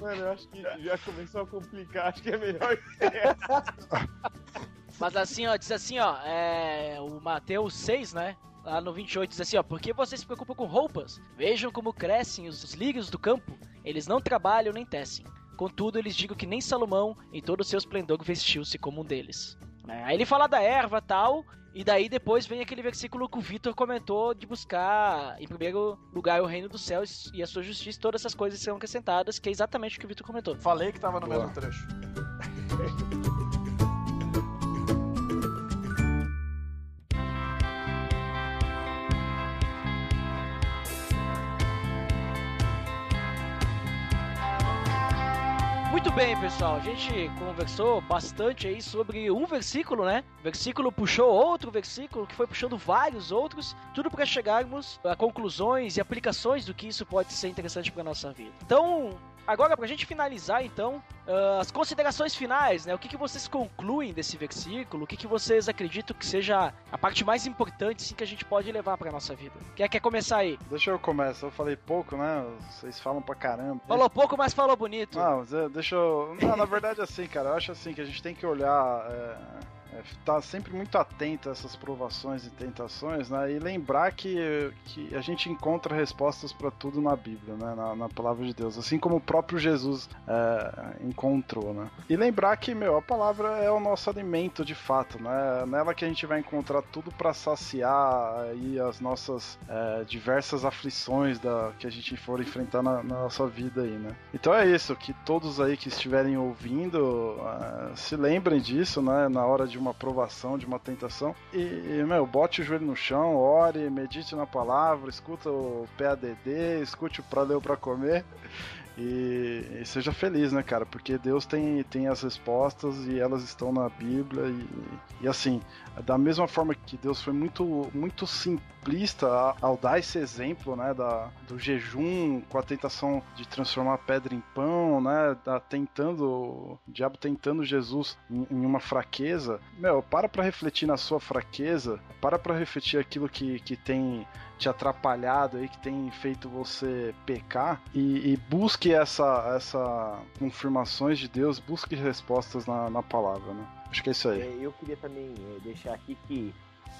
Mano, eu acho que já começou a complicar. Acho que é melhor. Mas assim, ó, diz assim, ó, é, o Mateus 6, né? Lá no 28 diz assim, ó, porque vocês se preocupam com roupas? Vejam como crescem os, os lírios do campo. Eles não trabalham nem tecem. Contudo, eles digo que nem Salomão, em todo o seu esplendor, vestiu-se como um deles. É, aí ele fala da erva tal, e daí depois vem aquele versículo que o Vitor comentou de buscar, em primeiro lugar, o reino dos céus e a sua justiça, todas essas coisas serão acrescentadas, que é exatamente o que o Vitor comentou. Falei que tava no Boa. mesmo trecho. Muito bem, pessoal. A gente conversou bastante aí sobre um versículo, né? O versículo puxou outro versículo, que foi puxando vários outros, tudo para chegarmos a conclusões e aplicações do que isso pode ser interessante para nossa vida. Então, agora pra gente finalizar, então, ah, as considerações finais, né? O que, que vocês concluem desse versículo? O que, que vocês acreditam que seja a parte mais importante sim, que a gente pode levar pra nossa vida? Quem quer começar aí? Deixa eu começar. Eu falei pouco, né? Vocês falam pra caramba. Falou pouco, mas falou bonito. Não, é, deixa eu. Não, na verdade, assim, cara, eu acho assim que a gente tem que olhar. É... É, tá sempre muito atento a essas provações e tentações, né? E lembrar que, que a gente encontra respostas para tudo na Bíblia, né? Na, na, palavra de Deus, assim como o próprio Jesus é, encontrou, né? E lembrar que, meu, a palavra é o nosso alimento de fato, né? Nela que a gente vai encontrar tudo para saciar aí as nossas é, diversas aflições da, que a gente for enfrentar na, na, nossa vida aí, né? Então é isso, que todos aí que estiverem ouvindo uh, se lembrem disso, né? Na hora de uma aprovação, de uma tentação. E, meu, bote o joelho no chão, ore, medite na palavra, escuta o PADD, escute o Pra ou Pra Comer. E, e, seja feliz, né, cara? Porque Deus tem, tem as respostas e elas estão na Bíblia. E, e assim, da mesma forma que Deus foi muito, muito simplista ao dar esse exemplo, né, da, do jejum com a tentação de transformar pedra em pão, né, da, tentando, o diabo tentando Jesus em, em uma fraqueza. Meu, para pra refletir na sua fraqueza, para pra refletir aquilo que, que tem te atrapalhado aí, que tem feito você pecar e, e busque essa, essa confirmações de Deus, busque respostas na, na palavra, né? Acho que é isso aí. É, eu queria também é, deixar aqui que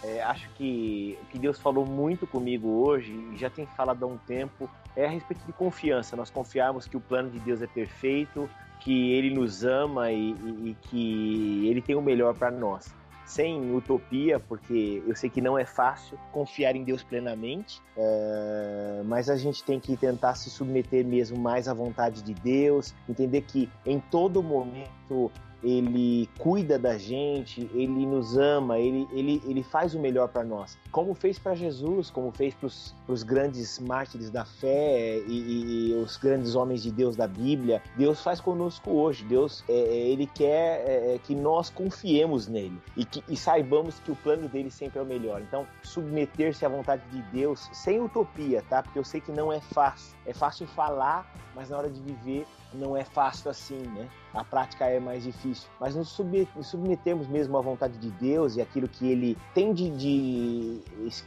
é, acho que o que Deus falou muito comigo hoje, e já tem falado há um tempo, é a respeito de confiança. Nós confiarmos que o plano de Deus é perfeito, que Ele nos ama e, e, e que Ele tem o melhor para nós sem utopia, porque eu sei que não é fácil confiar em Deus plenamente, é, mas a gente tem que tentar se submeter mesmo mais à vontade de Deus, entender que em todo momento ele cuida da gente, ele nos ama, ele, ele, ele faz o melhor para nós. Como fez para Jesus, como fez para os grandes mártires da fé e, e, e, os grandes homens de Deus da Bíblia, Deus faz conosco hoje. Deus, é, ele quer é, que nós confiemos nele e, que, e saibamos que o plano dele sempre é o melhor. Então, submeter-se à vontade de Deus sem utopia, tá? Porque eu sei que não é fácil. É fácil falar, mas na hora de viver não é fácil assim, né? A prática é mais difícil. Mas nos submetemos mesmo à vontade de Deus e aquilo que Ele tem de. de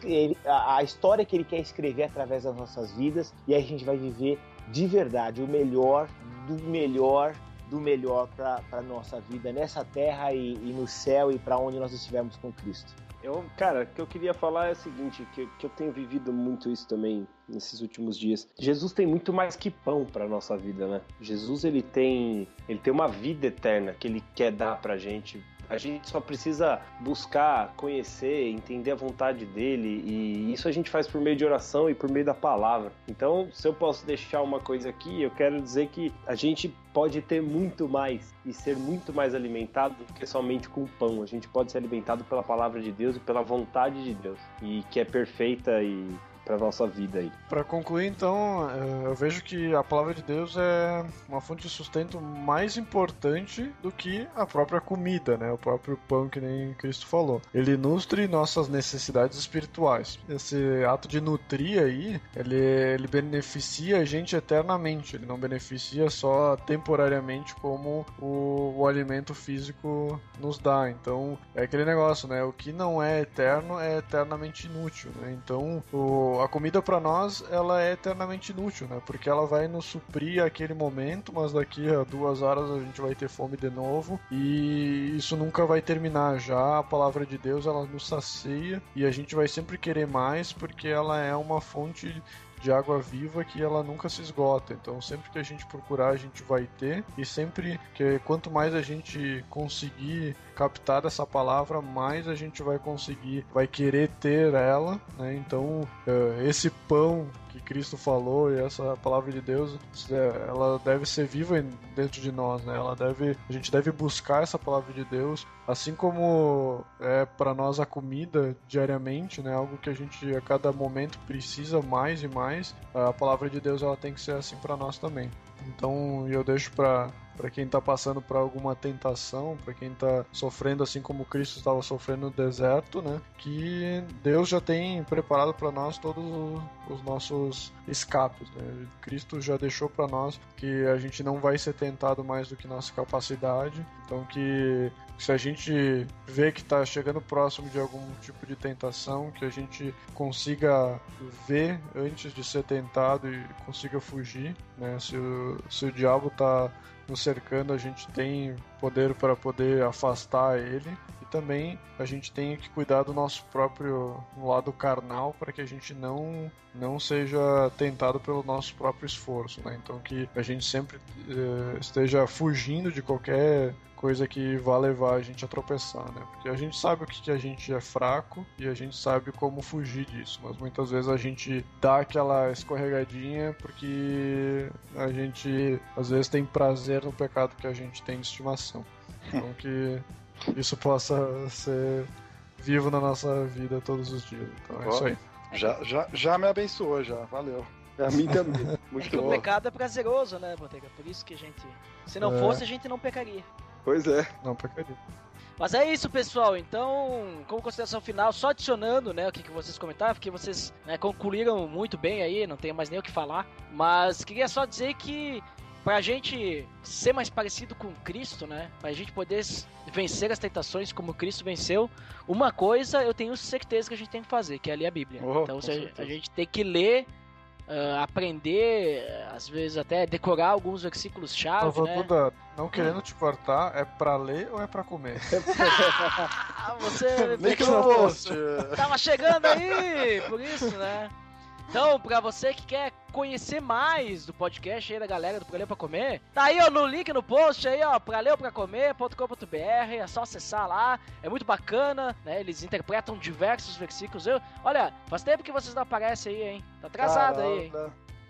ele, a, a história que Ele quer escrever através das nossas vidas, e aí a gente vai viver de verdade o melhor do melhor do melhor para a nossa vida nessa terra e, e no céu e para onde nós estivermos com Cristo. Eu, cara, o que eu queria falar é o seguinte, que, que eu tenho vivido muito isso também nesses últimos dias. Jesus tem muito mais que pão para nossa vida, né? Jesus ele tem, ele tem uma vida eterna que ele quer dar pra gente. A gente só precisa buscar, conhecer, entender a vontade dele e isso a gente faz por meio de oração e por meio da palavra. Então, se eu posso deixar uma coisa aqui, eu quero dizer que a gente pode ter muito mais e ser muito mais alimentado do que somente com pão. A gente pode ser alimentado pela palavra de Deus e pela vontade de Deus e que é perfeita e para nossa vida aí. Para concluir, então, eu vejo que a palavra de Deus é uma fonte de sustento mais importante do que a própria comida, né? O próprio pão que nem Cristo falou. Ele nutre nossas necessidades espirituais. Esse ato de nutrir aí, ele, ele beneficia a gente eternamente. Ele não beneficia só temporariamente como o, o alimento físico nos dá. Então, é aquele negócio, né? O que não é eterno é eternamente inútil, né? Então, o a comida para nós ela é eternamente inútil, né? Porque ela vai nos suprir aquele momento, mas daqui a duas horas a gente vai ter fome de novo e isso nunca vai terminar. Já a palavra de Deus ela nos sacia e a gente vai sempre querer mais porque ela é uma fonte de água viva que ela nunca se esgota. Então, sempre que a gente procurar, a gente vai ter. E sempre que quanto mais a gente conseguir captar essa palavra, mais a gente vai conseguir, vai querer ter ela. Né? Então, eh, esse pão que Cristo falou e essa palavra de Deus, eh, ela deve ser viva dentro de nós, né? Ela deve, a gente deve buscar essa palavra de Deus, assim como é para nós a comida diariamente, né? Algo que a gente a cada momento precisa mais e mais. A palavra de Deus ela tem que ser assim para nós também. Então, eu deixo para para quem está passando por alguma tentação, para quem está sofrendo assim como Cristo estava sofrendo no deserto, né? Que Deus já tem preparado para nós todos os nossos escapes. Né? Cristo já deixou para nós que a gente não vai ser tentado mais do que nossa capacidade. Então que se a gente vê que está chegando próximo de algum tipo de tentação, que a gente consiga ver antes de ser tentado e consiga fugir, né? Se o, se o diabo está nos cercando, a gente tem poder para poder afastar ele também a gente tem que cuidar do nosso próprio lado carnal para que a gente não não seja tentado pelo nosso próprio esforço, né? Então que a gente sempre eh, esteja fugindo de qualquer coisa que vá levar a gente a tropeçar, né? Porque a gente sabe o que que a gente é fraco e a gente sabe como fugir disso, mas muitas vezes a gente dá aquela escorregadinha porque a gente às vezes tem prazer no pecado que a gente tem de estimação. Então que isso possa ser vivo na nossa vida todos os dias. Então é Ó, isso aí. Já, já, já me abençoou, já. Valeu. A mim também. É Muito que o bom. pecado é prazeroso, né, Botega? Por isso que a gente. Se não É. fosse, a gente não pecaria. Pois é. Não, pecaria. Mas é isso, pessoal. Então, como consideração final, só adicionando, né, o que, que vocês comentaram, porque vocês né, concluíram muito bem aí, não tenho mais nem o que falar. Mas queria só dizer que pra gente ser mais parecido com Cristo, né, pra gente poder vencer as tentações como Cristo venceu, uma coisa eu tenho certeza que a gente tem que fazer, que é ler a Bíblia. Oh, então, a, a gente tem que ler. ah, aprender, às vezes até decorar alguns versículos chave, Tava né? Duda, não querendo te cortar, é pra ler ou é pra comer? Ah, você pegou-. Tava chegando aí, por isso, né? Então, pra você que quer conhecer mais do podcast aí da galera do Pra Ler Pra Comer, tá aí, ó, no link no post aí, ó, pra ler é só acessar lá, é muito bacana, né? Eles interpretam diversos versículos. Eu, olha, faz tempo que vocês não aparecem aí, hein? Tá atrasado aí, hein?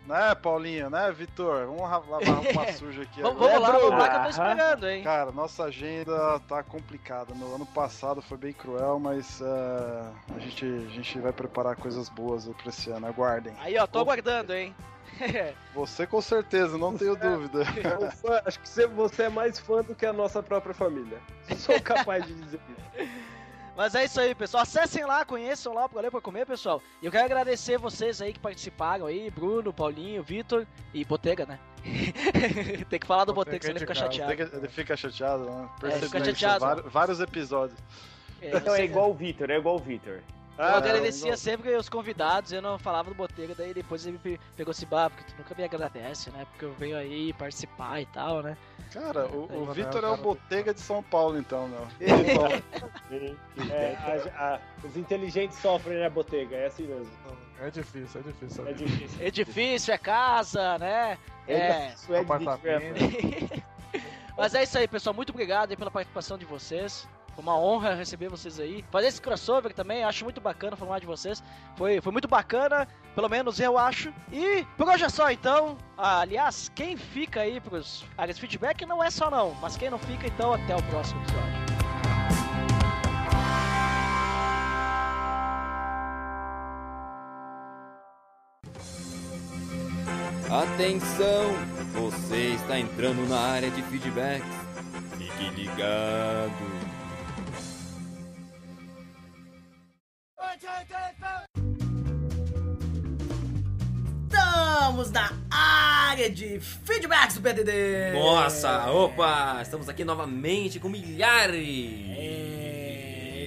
Né, Paulinho, né, Vitor? Vamos lavar uma suja aqui Vamos, agora. vamos lá, vamos lá que eu tô esperando, hein? Cara, nossa agenda tá complicada. No ano passado foi bem cruel, mas eh, a, gente, a gente vai preparar coisas boas pra esse ano. Aguardem. Aí, ó, tô aguardando, hein? Você com certeza, não tenho dúvida. Eu fã- acho que você, você é mais fã do que a nossa própria família. Sou capaz de dizer isso. Mas é isso aí, pessoal. Acessem lá, conheçam lá o Galera pra Comer, pessoal. E eu quero agradecer vocês aí que participaram aí, Bruno, Paulinho, Vitor e Botega, né? Tem que falar do Botega, senão ele fica chateado. Ele fica- ele fica chateado, né? É, fica isso, chateado. vários, vários episódios. É, é igual o Vitor, é igual o Vitor. Eu Ah, agradecia não- sempre os convidados, eu não falava do Botega, daí depois ele me pegou esse bar, porque tu nunca me agradece, né? Porque eu venho aí participar e tal, né? Cara, o, o Vitor é cara, o Botega de São Paulo, então, meu. É, a- a- os inteligentes sofrem na botega, é assim mesmo. É difícil, é difícil. É difícil. Edifício, é casa, né? É. Isso é. Apartamento. Mas é isso aí, pessoal. Muito obrigado aí pela participação de vocês. Foi uma honra receber vocês aí. Fazer esse crossover também, acho muito bacana falar de vocês. Foi, foi muito bacana, pelo menos eu acho. E por hoje é só então. Ah, aliás, quem fica aí pros áreas feedback não é só não, mas quem não fica, então até o próximo episódio. Atenção! Você está entrando na área de feedbacks. Fique ligado. Estamos na área de feedbacks do PDD. Nossa, opa! Estamos aqui novamente com milhares!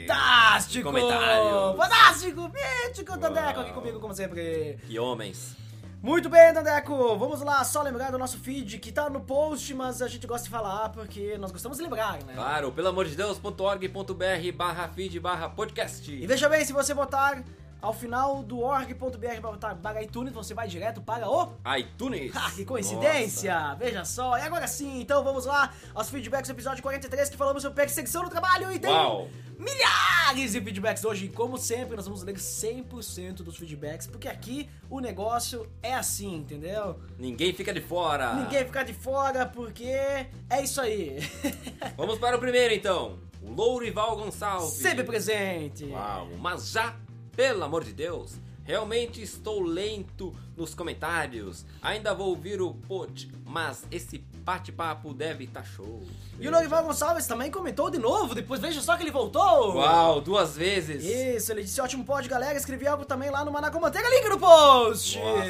Fantástico! Comentários. Fantástico! Mítico, Dandeco aqui comigo, como sempre. Que homens. Muito bem, Dandeco, vamos lá, só lembrar do nosso feed que tá no post, mas a gente gosta de falar porque nós gostamos de lembrar, né? Claro, pelo amor de Deus.org.br barra feed barra podcast. E veja bem, se você botar ao final do org.br botar para iTunes, você vai direto para o iTunes. Ah, que coincidência! Veja só. E agora sim, então vamos lá aos feedbacks do episódio 43 que falamos sobre perseguição no trabalho e tem Uau. milhares de feedbacks hoje. E como sempre, nós vamos ler 100% dos feedbacks, porque aqui o negócio é assim, entendeu? Ninguém fica de fora. Ninguém fica de fora, porque é isso aí. Vamos para o primeiro então. O Lourival Gonçalves. Sempre presente. Uau, mas já, pelo amor de Deus, realmente estou lento nos comentários. Ainda vou ouvir o pod, mas esse bate-papo deve estar show. E o Lorival Gonçalves também comentou de novo, depois veja só que ele voltou. Uau, duas vezes. Isso, ele disse ótimo pod, galera. Escrevi algo também lá no Manaco Manteiga. Link no post! Nossa.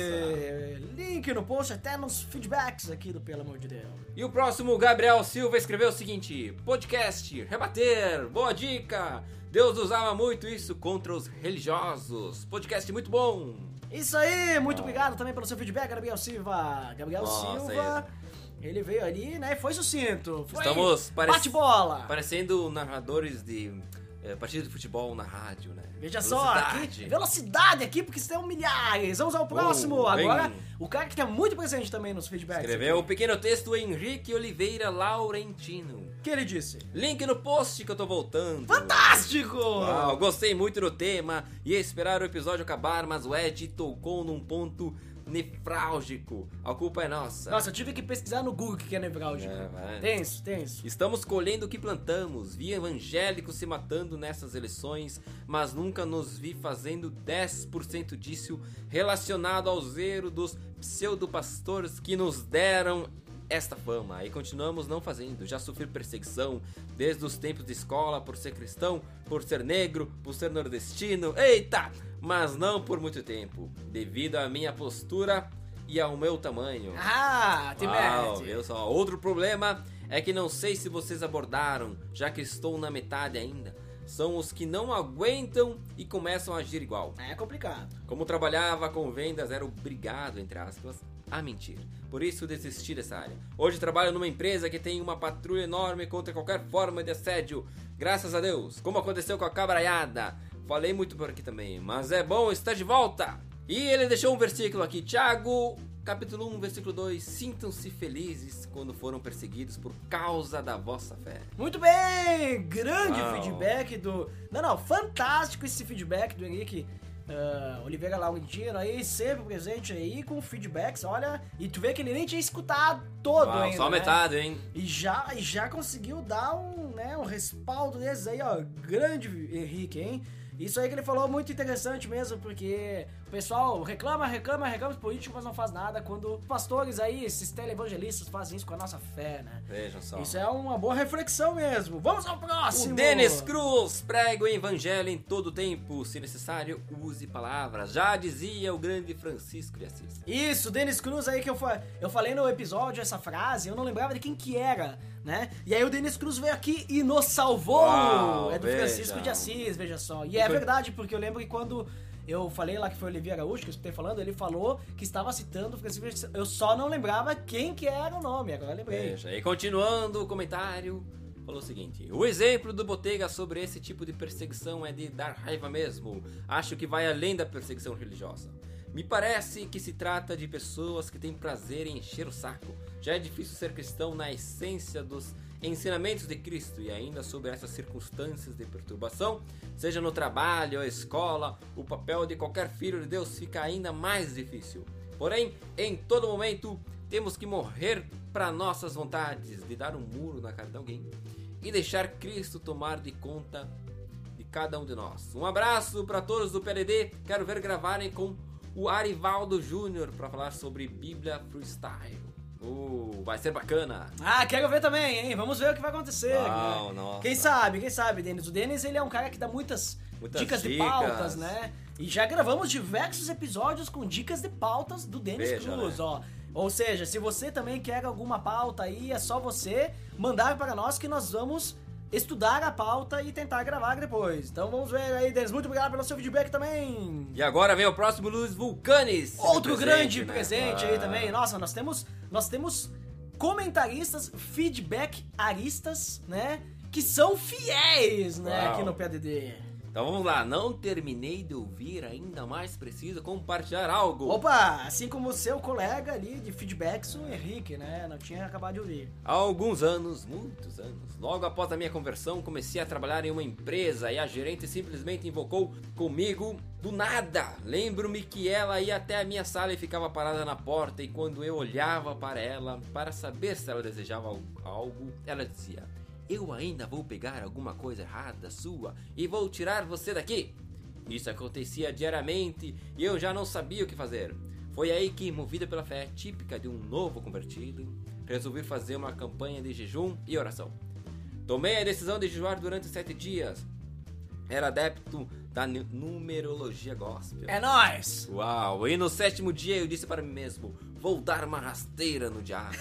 Link no post, até nos feedbacks aqui do Pelo Amor de Deus. E o próximo, Gabriel Silva, escreveu o seguinte: Podcast, rebater, boa dica. Deus usava muito isso contra os religiosos. Podcast muito bom. Isso aí, muito obrigado também pelo seu feedback, Gabriel Silva. Gabriel Nossa, Silva, ele veio ali, né, foi sucinto. Foi Estamos parec- bate-bola. parecendo narradores de eh, partida de futebol na rádio, né? Veja só, Velocidade. aqui, velocidade aqui, porque são milhares. Vamos ao próximo. Oh. Agora, o cara que tá muito presente também nos feedbacks. Escreveu o aqui. pequeno texto Henrique Oliveira Laurentino. O que ele disse? Link no post que eu tô voltando. Fantástico! Uau, gostei muito do tema. Ia esperar o episódio acabar, mas o Ed tocou num ponto nefrálgico. A culpa é nossa. Nossa, eu tive que pesquisar no Google o que é nevrálgico. É, vai. Tenso, tenso. Estamos colhendo o que plantamos. Vi evangélicos se matando nessas eleições, mas nunca nos vi fazendo 10% disso relacionado ao zero dos pseudopastores que nos deram esta fama. E continuamos não fazendo. Já sofri perseguição desde os tempos de escola por ser cristão, por ser negro, por ser nordestino. Eita! Mas não por muito tempo, devido à minha postura e ao meu tamanho. Ah, te Uau, viu só? Outro problema é que não sei se vocês abordaram, já que estou na metade ainda. São os que não aguentam e começam a agir igual. É complicado. Como trabalhava com vendas, era obrigado, entre aspas, a mentir. Por isso desisti dessa área. Hoje trabalho numa empresa que tem uma patrulha enorme contra qualquer forma de assédio. Graças a Deus. Como aconteceu com a cabraiada. Falei muito por aqui também, mas é bom estar de volta. E ele deixou um versículo aqui, Tiago, capítulo 1, versículo 2. Sintam-se felizes quando foram perseguidos por causa da vossa fé. Muito bem! Grande Uau. feedback do. Não, não, fantástico esse feedback do Henrique ah, Oliveira Laurentino aí, sempre presente aí com feedbacks, olha. E tu vê que ele nem tinha escutado todo Uau, ainda. só né? metade, hein? E já, e já conseguiu dar um, né, um respaldo desses aí, ó. Grande Henrique, hein? Isso aí que ele falou é muito interessante mesmo, porque o pessoal reclama, reclama, reclama dos políticos, mas não faz nada quando os pastores aí, esses televangelistas, fazem isso com a nossa fé, né? Vejam só. Isso é uma boa reflexão mesmo. Vamos ao próximo! O Denis Cruz prega o evangelho em todo tempo. Se necessário, use palavras. Já dizia o grande Francisco de Assis. Isso, Denis Cruz aí que eu, fa eu falei no episódio essa frase, eu não lembrava de quem que era, né? E aí o Denis Cruz veio aqui e nos salvou! Uau, é do veja. Francisco de Assis, veja só. E é foi- verdade, porque eu lembro que quando eu falei lá que foi o Olivier Araújo, que eu escutei falando, ele falou que estava citando o Francisco de Assis. Eu só não lembrava quem que era o nome, agora lembrei. Veja, e continuando o comentário, falou o seguinte: O exemplo do Botega sobre esse tipo de perseguição é de dar raiva mesmo. Acho que vai além da perseguição religiosa. Me parece que se trata de pessoas que têm prazer em encher o saco. Já é difícil ser cristão na essência dos ensinamentos de Cristo e ainda sobre essas circunstâncias de perturbação, seja no trabalho, ou escola, o papel de qualquer filho de Deus fica ainda mais difícil. Porém, em todo momento, temos que morrer para nossas vontades de dar um muro na cara de alguém e deixar Cristo tomar de conta de cada um de nós. Um abraço para todos do PLD. Quero ver gravarem com o Arivaldo Júnior para falar sobre Bíblia Freestyle. Uh, vai ser bacana. Ah, quero ver também, hein? Vamos ver o que vai acontecer. Uau, né? nossa. Quem sabe, quem sabe, Denis? O Denis, ele é um cara que dá muitas, Muitas dicas, de dicas. pautas, né? E já gravamos diversos episódios com dicas de pautas do Denis Veja, Cruz, né? ó. Ou seja, se você também quer alguma pauta aí, é só você mandar para nós que nós vamos estudar a pauta e tentar gravar depois. Então vamos ver aí, Denis. Muito obrigado pelo seu feedback também. E agora vem o próximo Luiz Vulcanes. Outro presente, grande né? presente aí Ah. também. Nossa, nós temos, nós temos comentaristas, feedback aristas, né? Que são fiéis, né? Uau. Aqui no PDD. Então vamos lá, não terminei de ouvir, ainda mais preciso compartilhar algo. Opa, assim como o seu colega ali de feedbacks, o Henrique, né? Não tinha acabado de ouvir. Há alguns anos, muitos anos, logo após a minha conversão, comecei a trabalhar em uma empresa e a gerente simplesmente invocou comigo do nada. Lembro-me que ela ia até a minha sala e ficava parada na porta e quando eu olhava para ela para saber se ela desejava al- algo, ela dizia: "Eu ainda vou pegar alguma coisa errada sua e vou tirar você daqui." Isso acontecia diariamente e eu já não sabia o que fazer. Foi aí que, movida pela fé típica de um novo convertido, resolvi fazer uma campanha de jejum e oração. Tomei a decisão de jejuar durante sete dias. Era adepto da nu- numerologia gospel. É nóis! Uau! E no sétimo dia eu disse para mim mesmo: vou dar uma rasteira no diabo.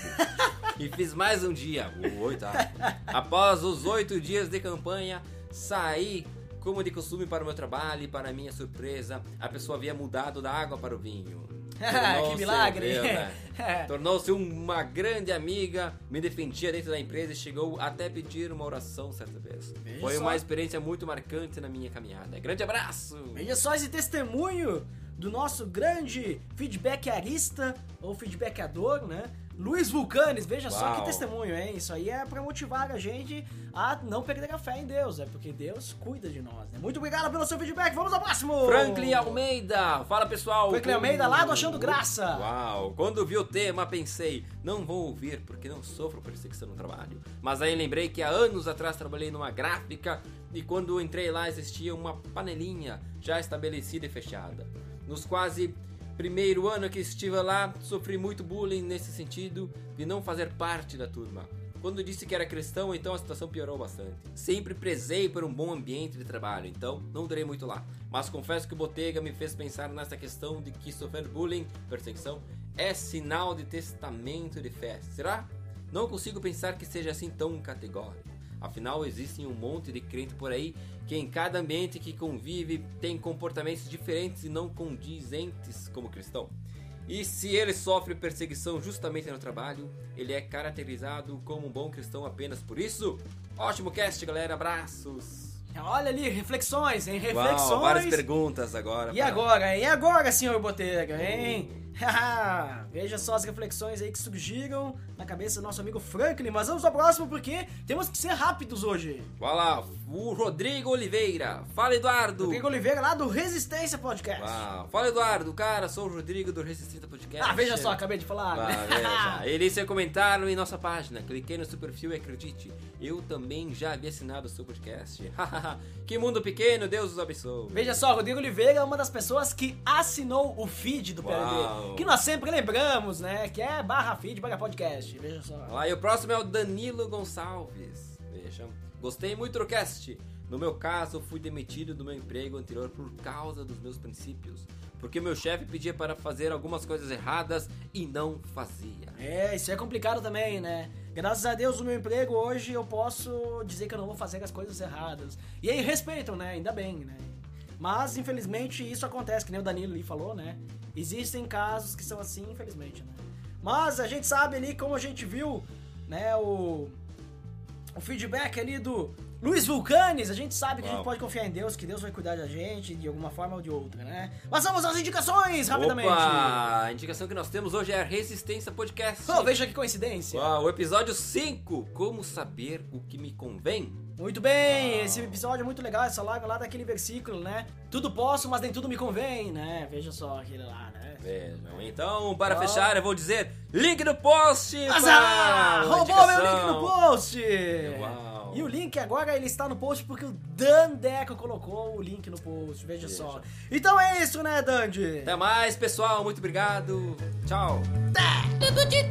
e fiz mais um dia, o oitavo. Após os oito dias de campanha, saí como de costume para o meu trabalho e para minha surpresa, a pessoa havia mudado da água para o vinho. que milagre! Né? Tornou-se uma grande amiga, me defendia dentro da empresa e chegou até pedir uma oração certa vez. Veja Foi só. uma experiência muito marcante na minha caminhada. Grande abraço! Veja só esse testemunho do nosso grande feedbackarista ou feedbackador, né? Luiz Vulcanes, veja só que Uau. testemunho, hein? Isso aí é pra motivar a gente a não perder a fé em Deus, é porque Deus cuida de nós, né? Muito obrigado pelo seu feedback, vamos ao próximo! Franklin Almeida, fala pessoal. Franklin Almeida, lá do Achando Graça. Uau, quando vi o tema pensei, não vou ouvir porque não sofro perseguição no trabalho. Mas aí lembrei que há anos atrás trabalhei numa gráfica e quando entrei lá existia uma panelinha já estabelecida e fechada. Nos quase primeiro ano que estive lá, sofri muito bullying nesse sentido de não fazer parte da turma. Quando disse que era cristão, então a situação piorou bastante. Sempre prezei por um bom ambiente de trabalho, então não durei muito lá. Mas confesso que o Botega me fez pensar nessa questão de que sofrer bullying, perseguição, é sinal de testamento de fé. Será? Não consigo pensar que seja assim tão categórico. Afinal, existem um monte de crente por aí que em cada ambiente que convive tem comportamentos diferentes e não condizentes como cristão. E se ele sofre perseguição justamente no trabalho, ele é caracterizado como um bom cristão apenas por isso? Ótimo cast, galera. Abraços. Olha ali, reflexões, hein? Reflexões. Uau, várias perguntas agora. E agora, hein? E agora, senhor Botega, hein? Haha, Veja só as reflexões aí que surgiram na cabeça do nosso amigo Franklin. Mas vamos ao próximo porque temos que ser rápidos hoje. Vai lá, o Rodrigo Oliveira. Fala, Eduardo. Rodrigo Oliveira lá do Resistência Podcast. Uau. Fala, Eduardo. Cara, sou o Rodrigo do Resistência Podcast. Ah, veja só, acabei de falar. Ah, veja. Ele seu comentário em nossa página. Cliquei no seu perfil e acredite, eu também já havia assinado o seu podcast. que mundo pequeno, Deus os abençoe. Veja só, Rodrigo Oliveira é uma das pessoas que assinou o feed do. PLD. Que nós sempre lembramos, né? Que é barra feed, barra podcast. Veja só. Lá, e o próximo é o Danilo Gonçalves. Veja. Gostei muito do cast. No meu caso, fui demitido do meu emprego anterior por causa dos meus princípios. Porque meu chefe pedia para fazer algumas coisas erradas e não fazia. É, isso é complicado também, né? Graças a Deus, no meu emprego hoje eu posso dizer que eu não vou fazer as coisas erradas. E aí respeitam, né? Ainda bem, né? Mas, infelizmente, isso acontece, que nem o Danilo ali falou, né? Existem casos que são assim, infelizmente, né? Mas a gente sabe ali, como a gente viu, né, o, o feedback ali do Luiz Vulcanes, a gente sabe que a gente Uau. pode confiar em Deus, que Deus vai cuidar da gente de alguma forma ou de outra, né? Mas vamos às indicações, rapidamente. Opa! A indicação que nós temos hoje é a Resistência Podcast. Oh, veja que coincidência. Uau, o episódio 5, Como Saber o que me convém? Muito bem, esse episódio é muito legal, essa live lá daquele versículo, né? Tudo posso, mas nem tudo me convém, né? Veja só aquele lá, né? Vejam, então, para fechar, eu vou dizer link no post! Azar! Roubou meu link no post! Uau. E o link agora ele está no post porque o Dan Deco colocou o link no post, veja, só. Então é isso, né, Dandy? Até mais, pessoal, muito obrigado. Tchau. Tudo de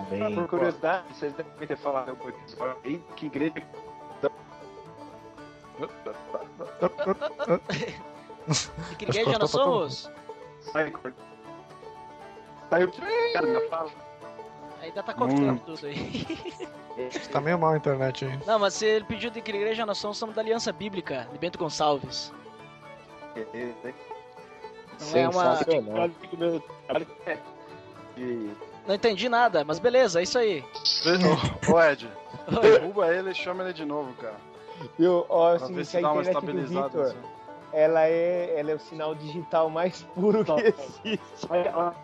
Só Amém. por curiosidade, vocês devem ter falado alguma coisa aí, que igreja De que igreja nós somos? Sai, Saiu cara, na fala. Ainda tá cortando Hum. tudo aí. Tá meio mal a internet aí. Não, mas se ele pediu de que igreja nós somos, somos da Aliança Bíblica, de Bento Gonçalves. Não é uma. Sensacional. Não entendi nada, mas beleza, é isso aí. Ô, Ed, derruba ele e chama ele de novo, cara. Viu? Ó, Pra assim, ver se dá uma estabilizada. Vitor, assim. ela é, ela é o sinal digital mais puro que existe. Olha lá.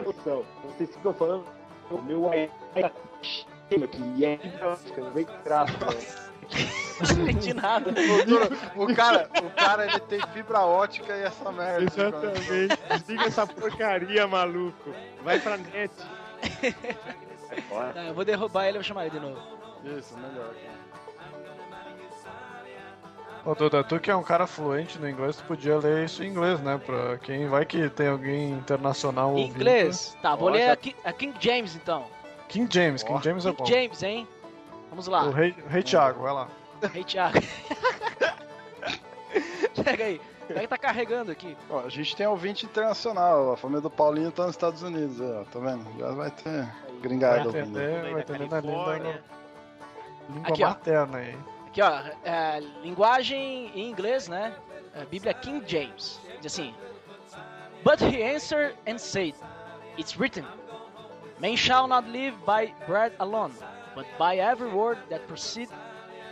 Atenção, vocês ficam falando. O meu Wi-Fi tá cheio aqui. E é não vem com traço? Não entendi nada. O, o cara, o cara ele tem fibra ótica e essa merda. Exatamente. Desliga essa porcaria, maluco. Vai pra net. Não, eu vou derrubar ele e vou chamar ele de novo. Isso, melhor. Ô Duda, tu que é um cara fluente no inglês, tu podia ler isso em inglês, né? Pra quem vai que tem alguém internacional Em ouvindo. inglês? Tá, vou Ó, ler já- a Ki- a King James então. King James, King James é King bom. James, hein? Vamos lá. O rei, rei Thiago, vai lá. Rei Thiago. Pega aí. Que tá carregando aqui. Ó, a gente tem ouvinte internacional. A família do Paulinho tá nos Estados Unidos. aí, Ó, tá vendo? Já vai ter Vai gringada ouvindo. vai entender na língua, língua Aqui, ó. materna aí. Aqui, ó. é, linguagem em inglês, né? É, Bíblia King James. Diz assim: But he answered and said, It's written, Man shall not live by bread alone, but by every word that proceed.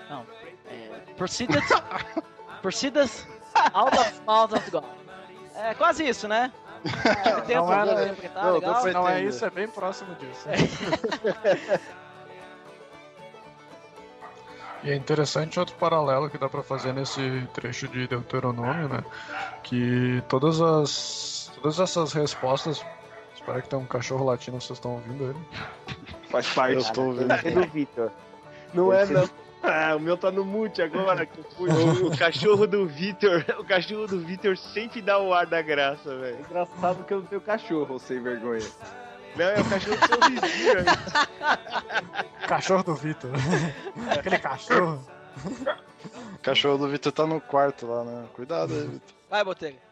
Não. É, proceedeth. proceedeth out of mouth of God. É quase isso, né? É, Não era- interpretar, não, Não é isso, é bem próximo disso. E é interessante outro paralelo que dá pra fazer nesse trecho de Deuteronômio, né? Que todas as todas essas respostas, espero que tenha um cachorro latino, vocês estão ouvindo ele? Faz parte. Eu estou ouvindo. É do Vitor. Não é, não. Ah, o meu tá no mute agora. que eu fui. O, o cachorro do Vitor, o cachorro do Vitor sempre dá o ar da graça, velho. Engraçado que eu não tenho cachorro, sem vergonha. Não, é o cachorro do seu vizinho, velho. Cachorro do Vitor. Aquele cachorro. O cachorro do Vitor tá no quarto lá, né? Cuidado aí, Vitor. Vai, Botega.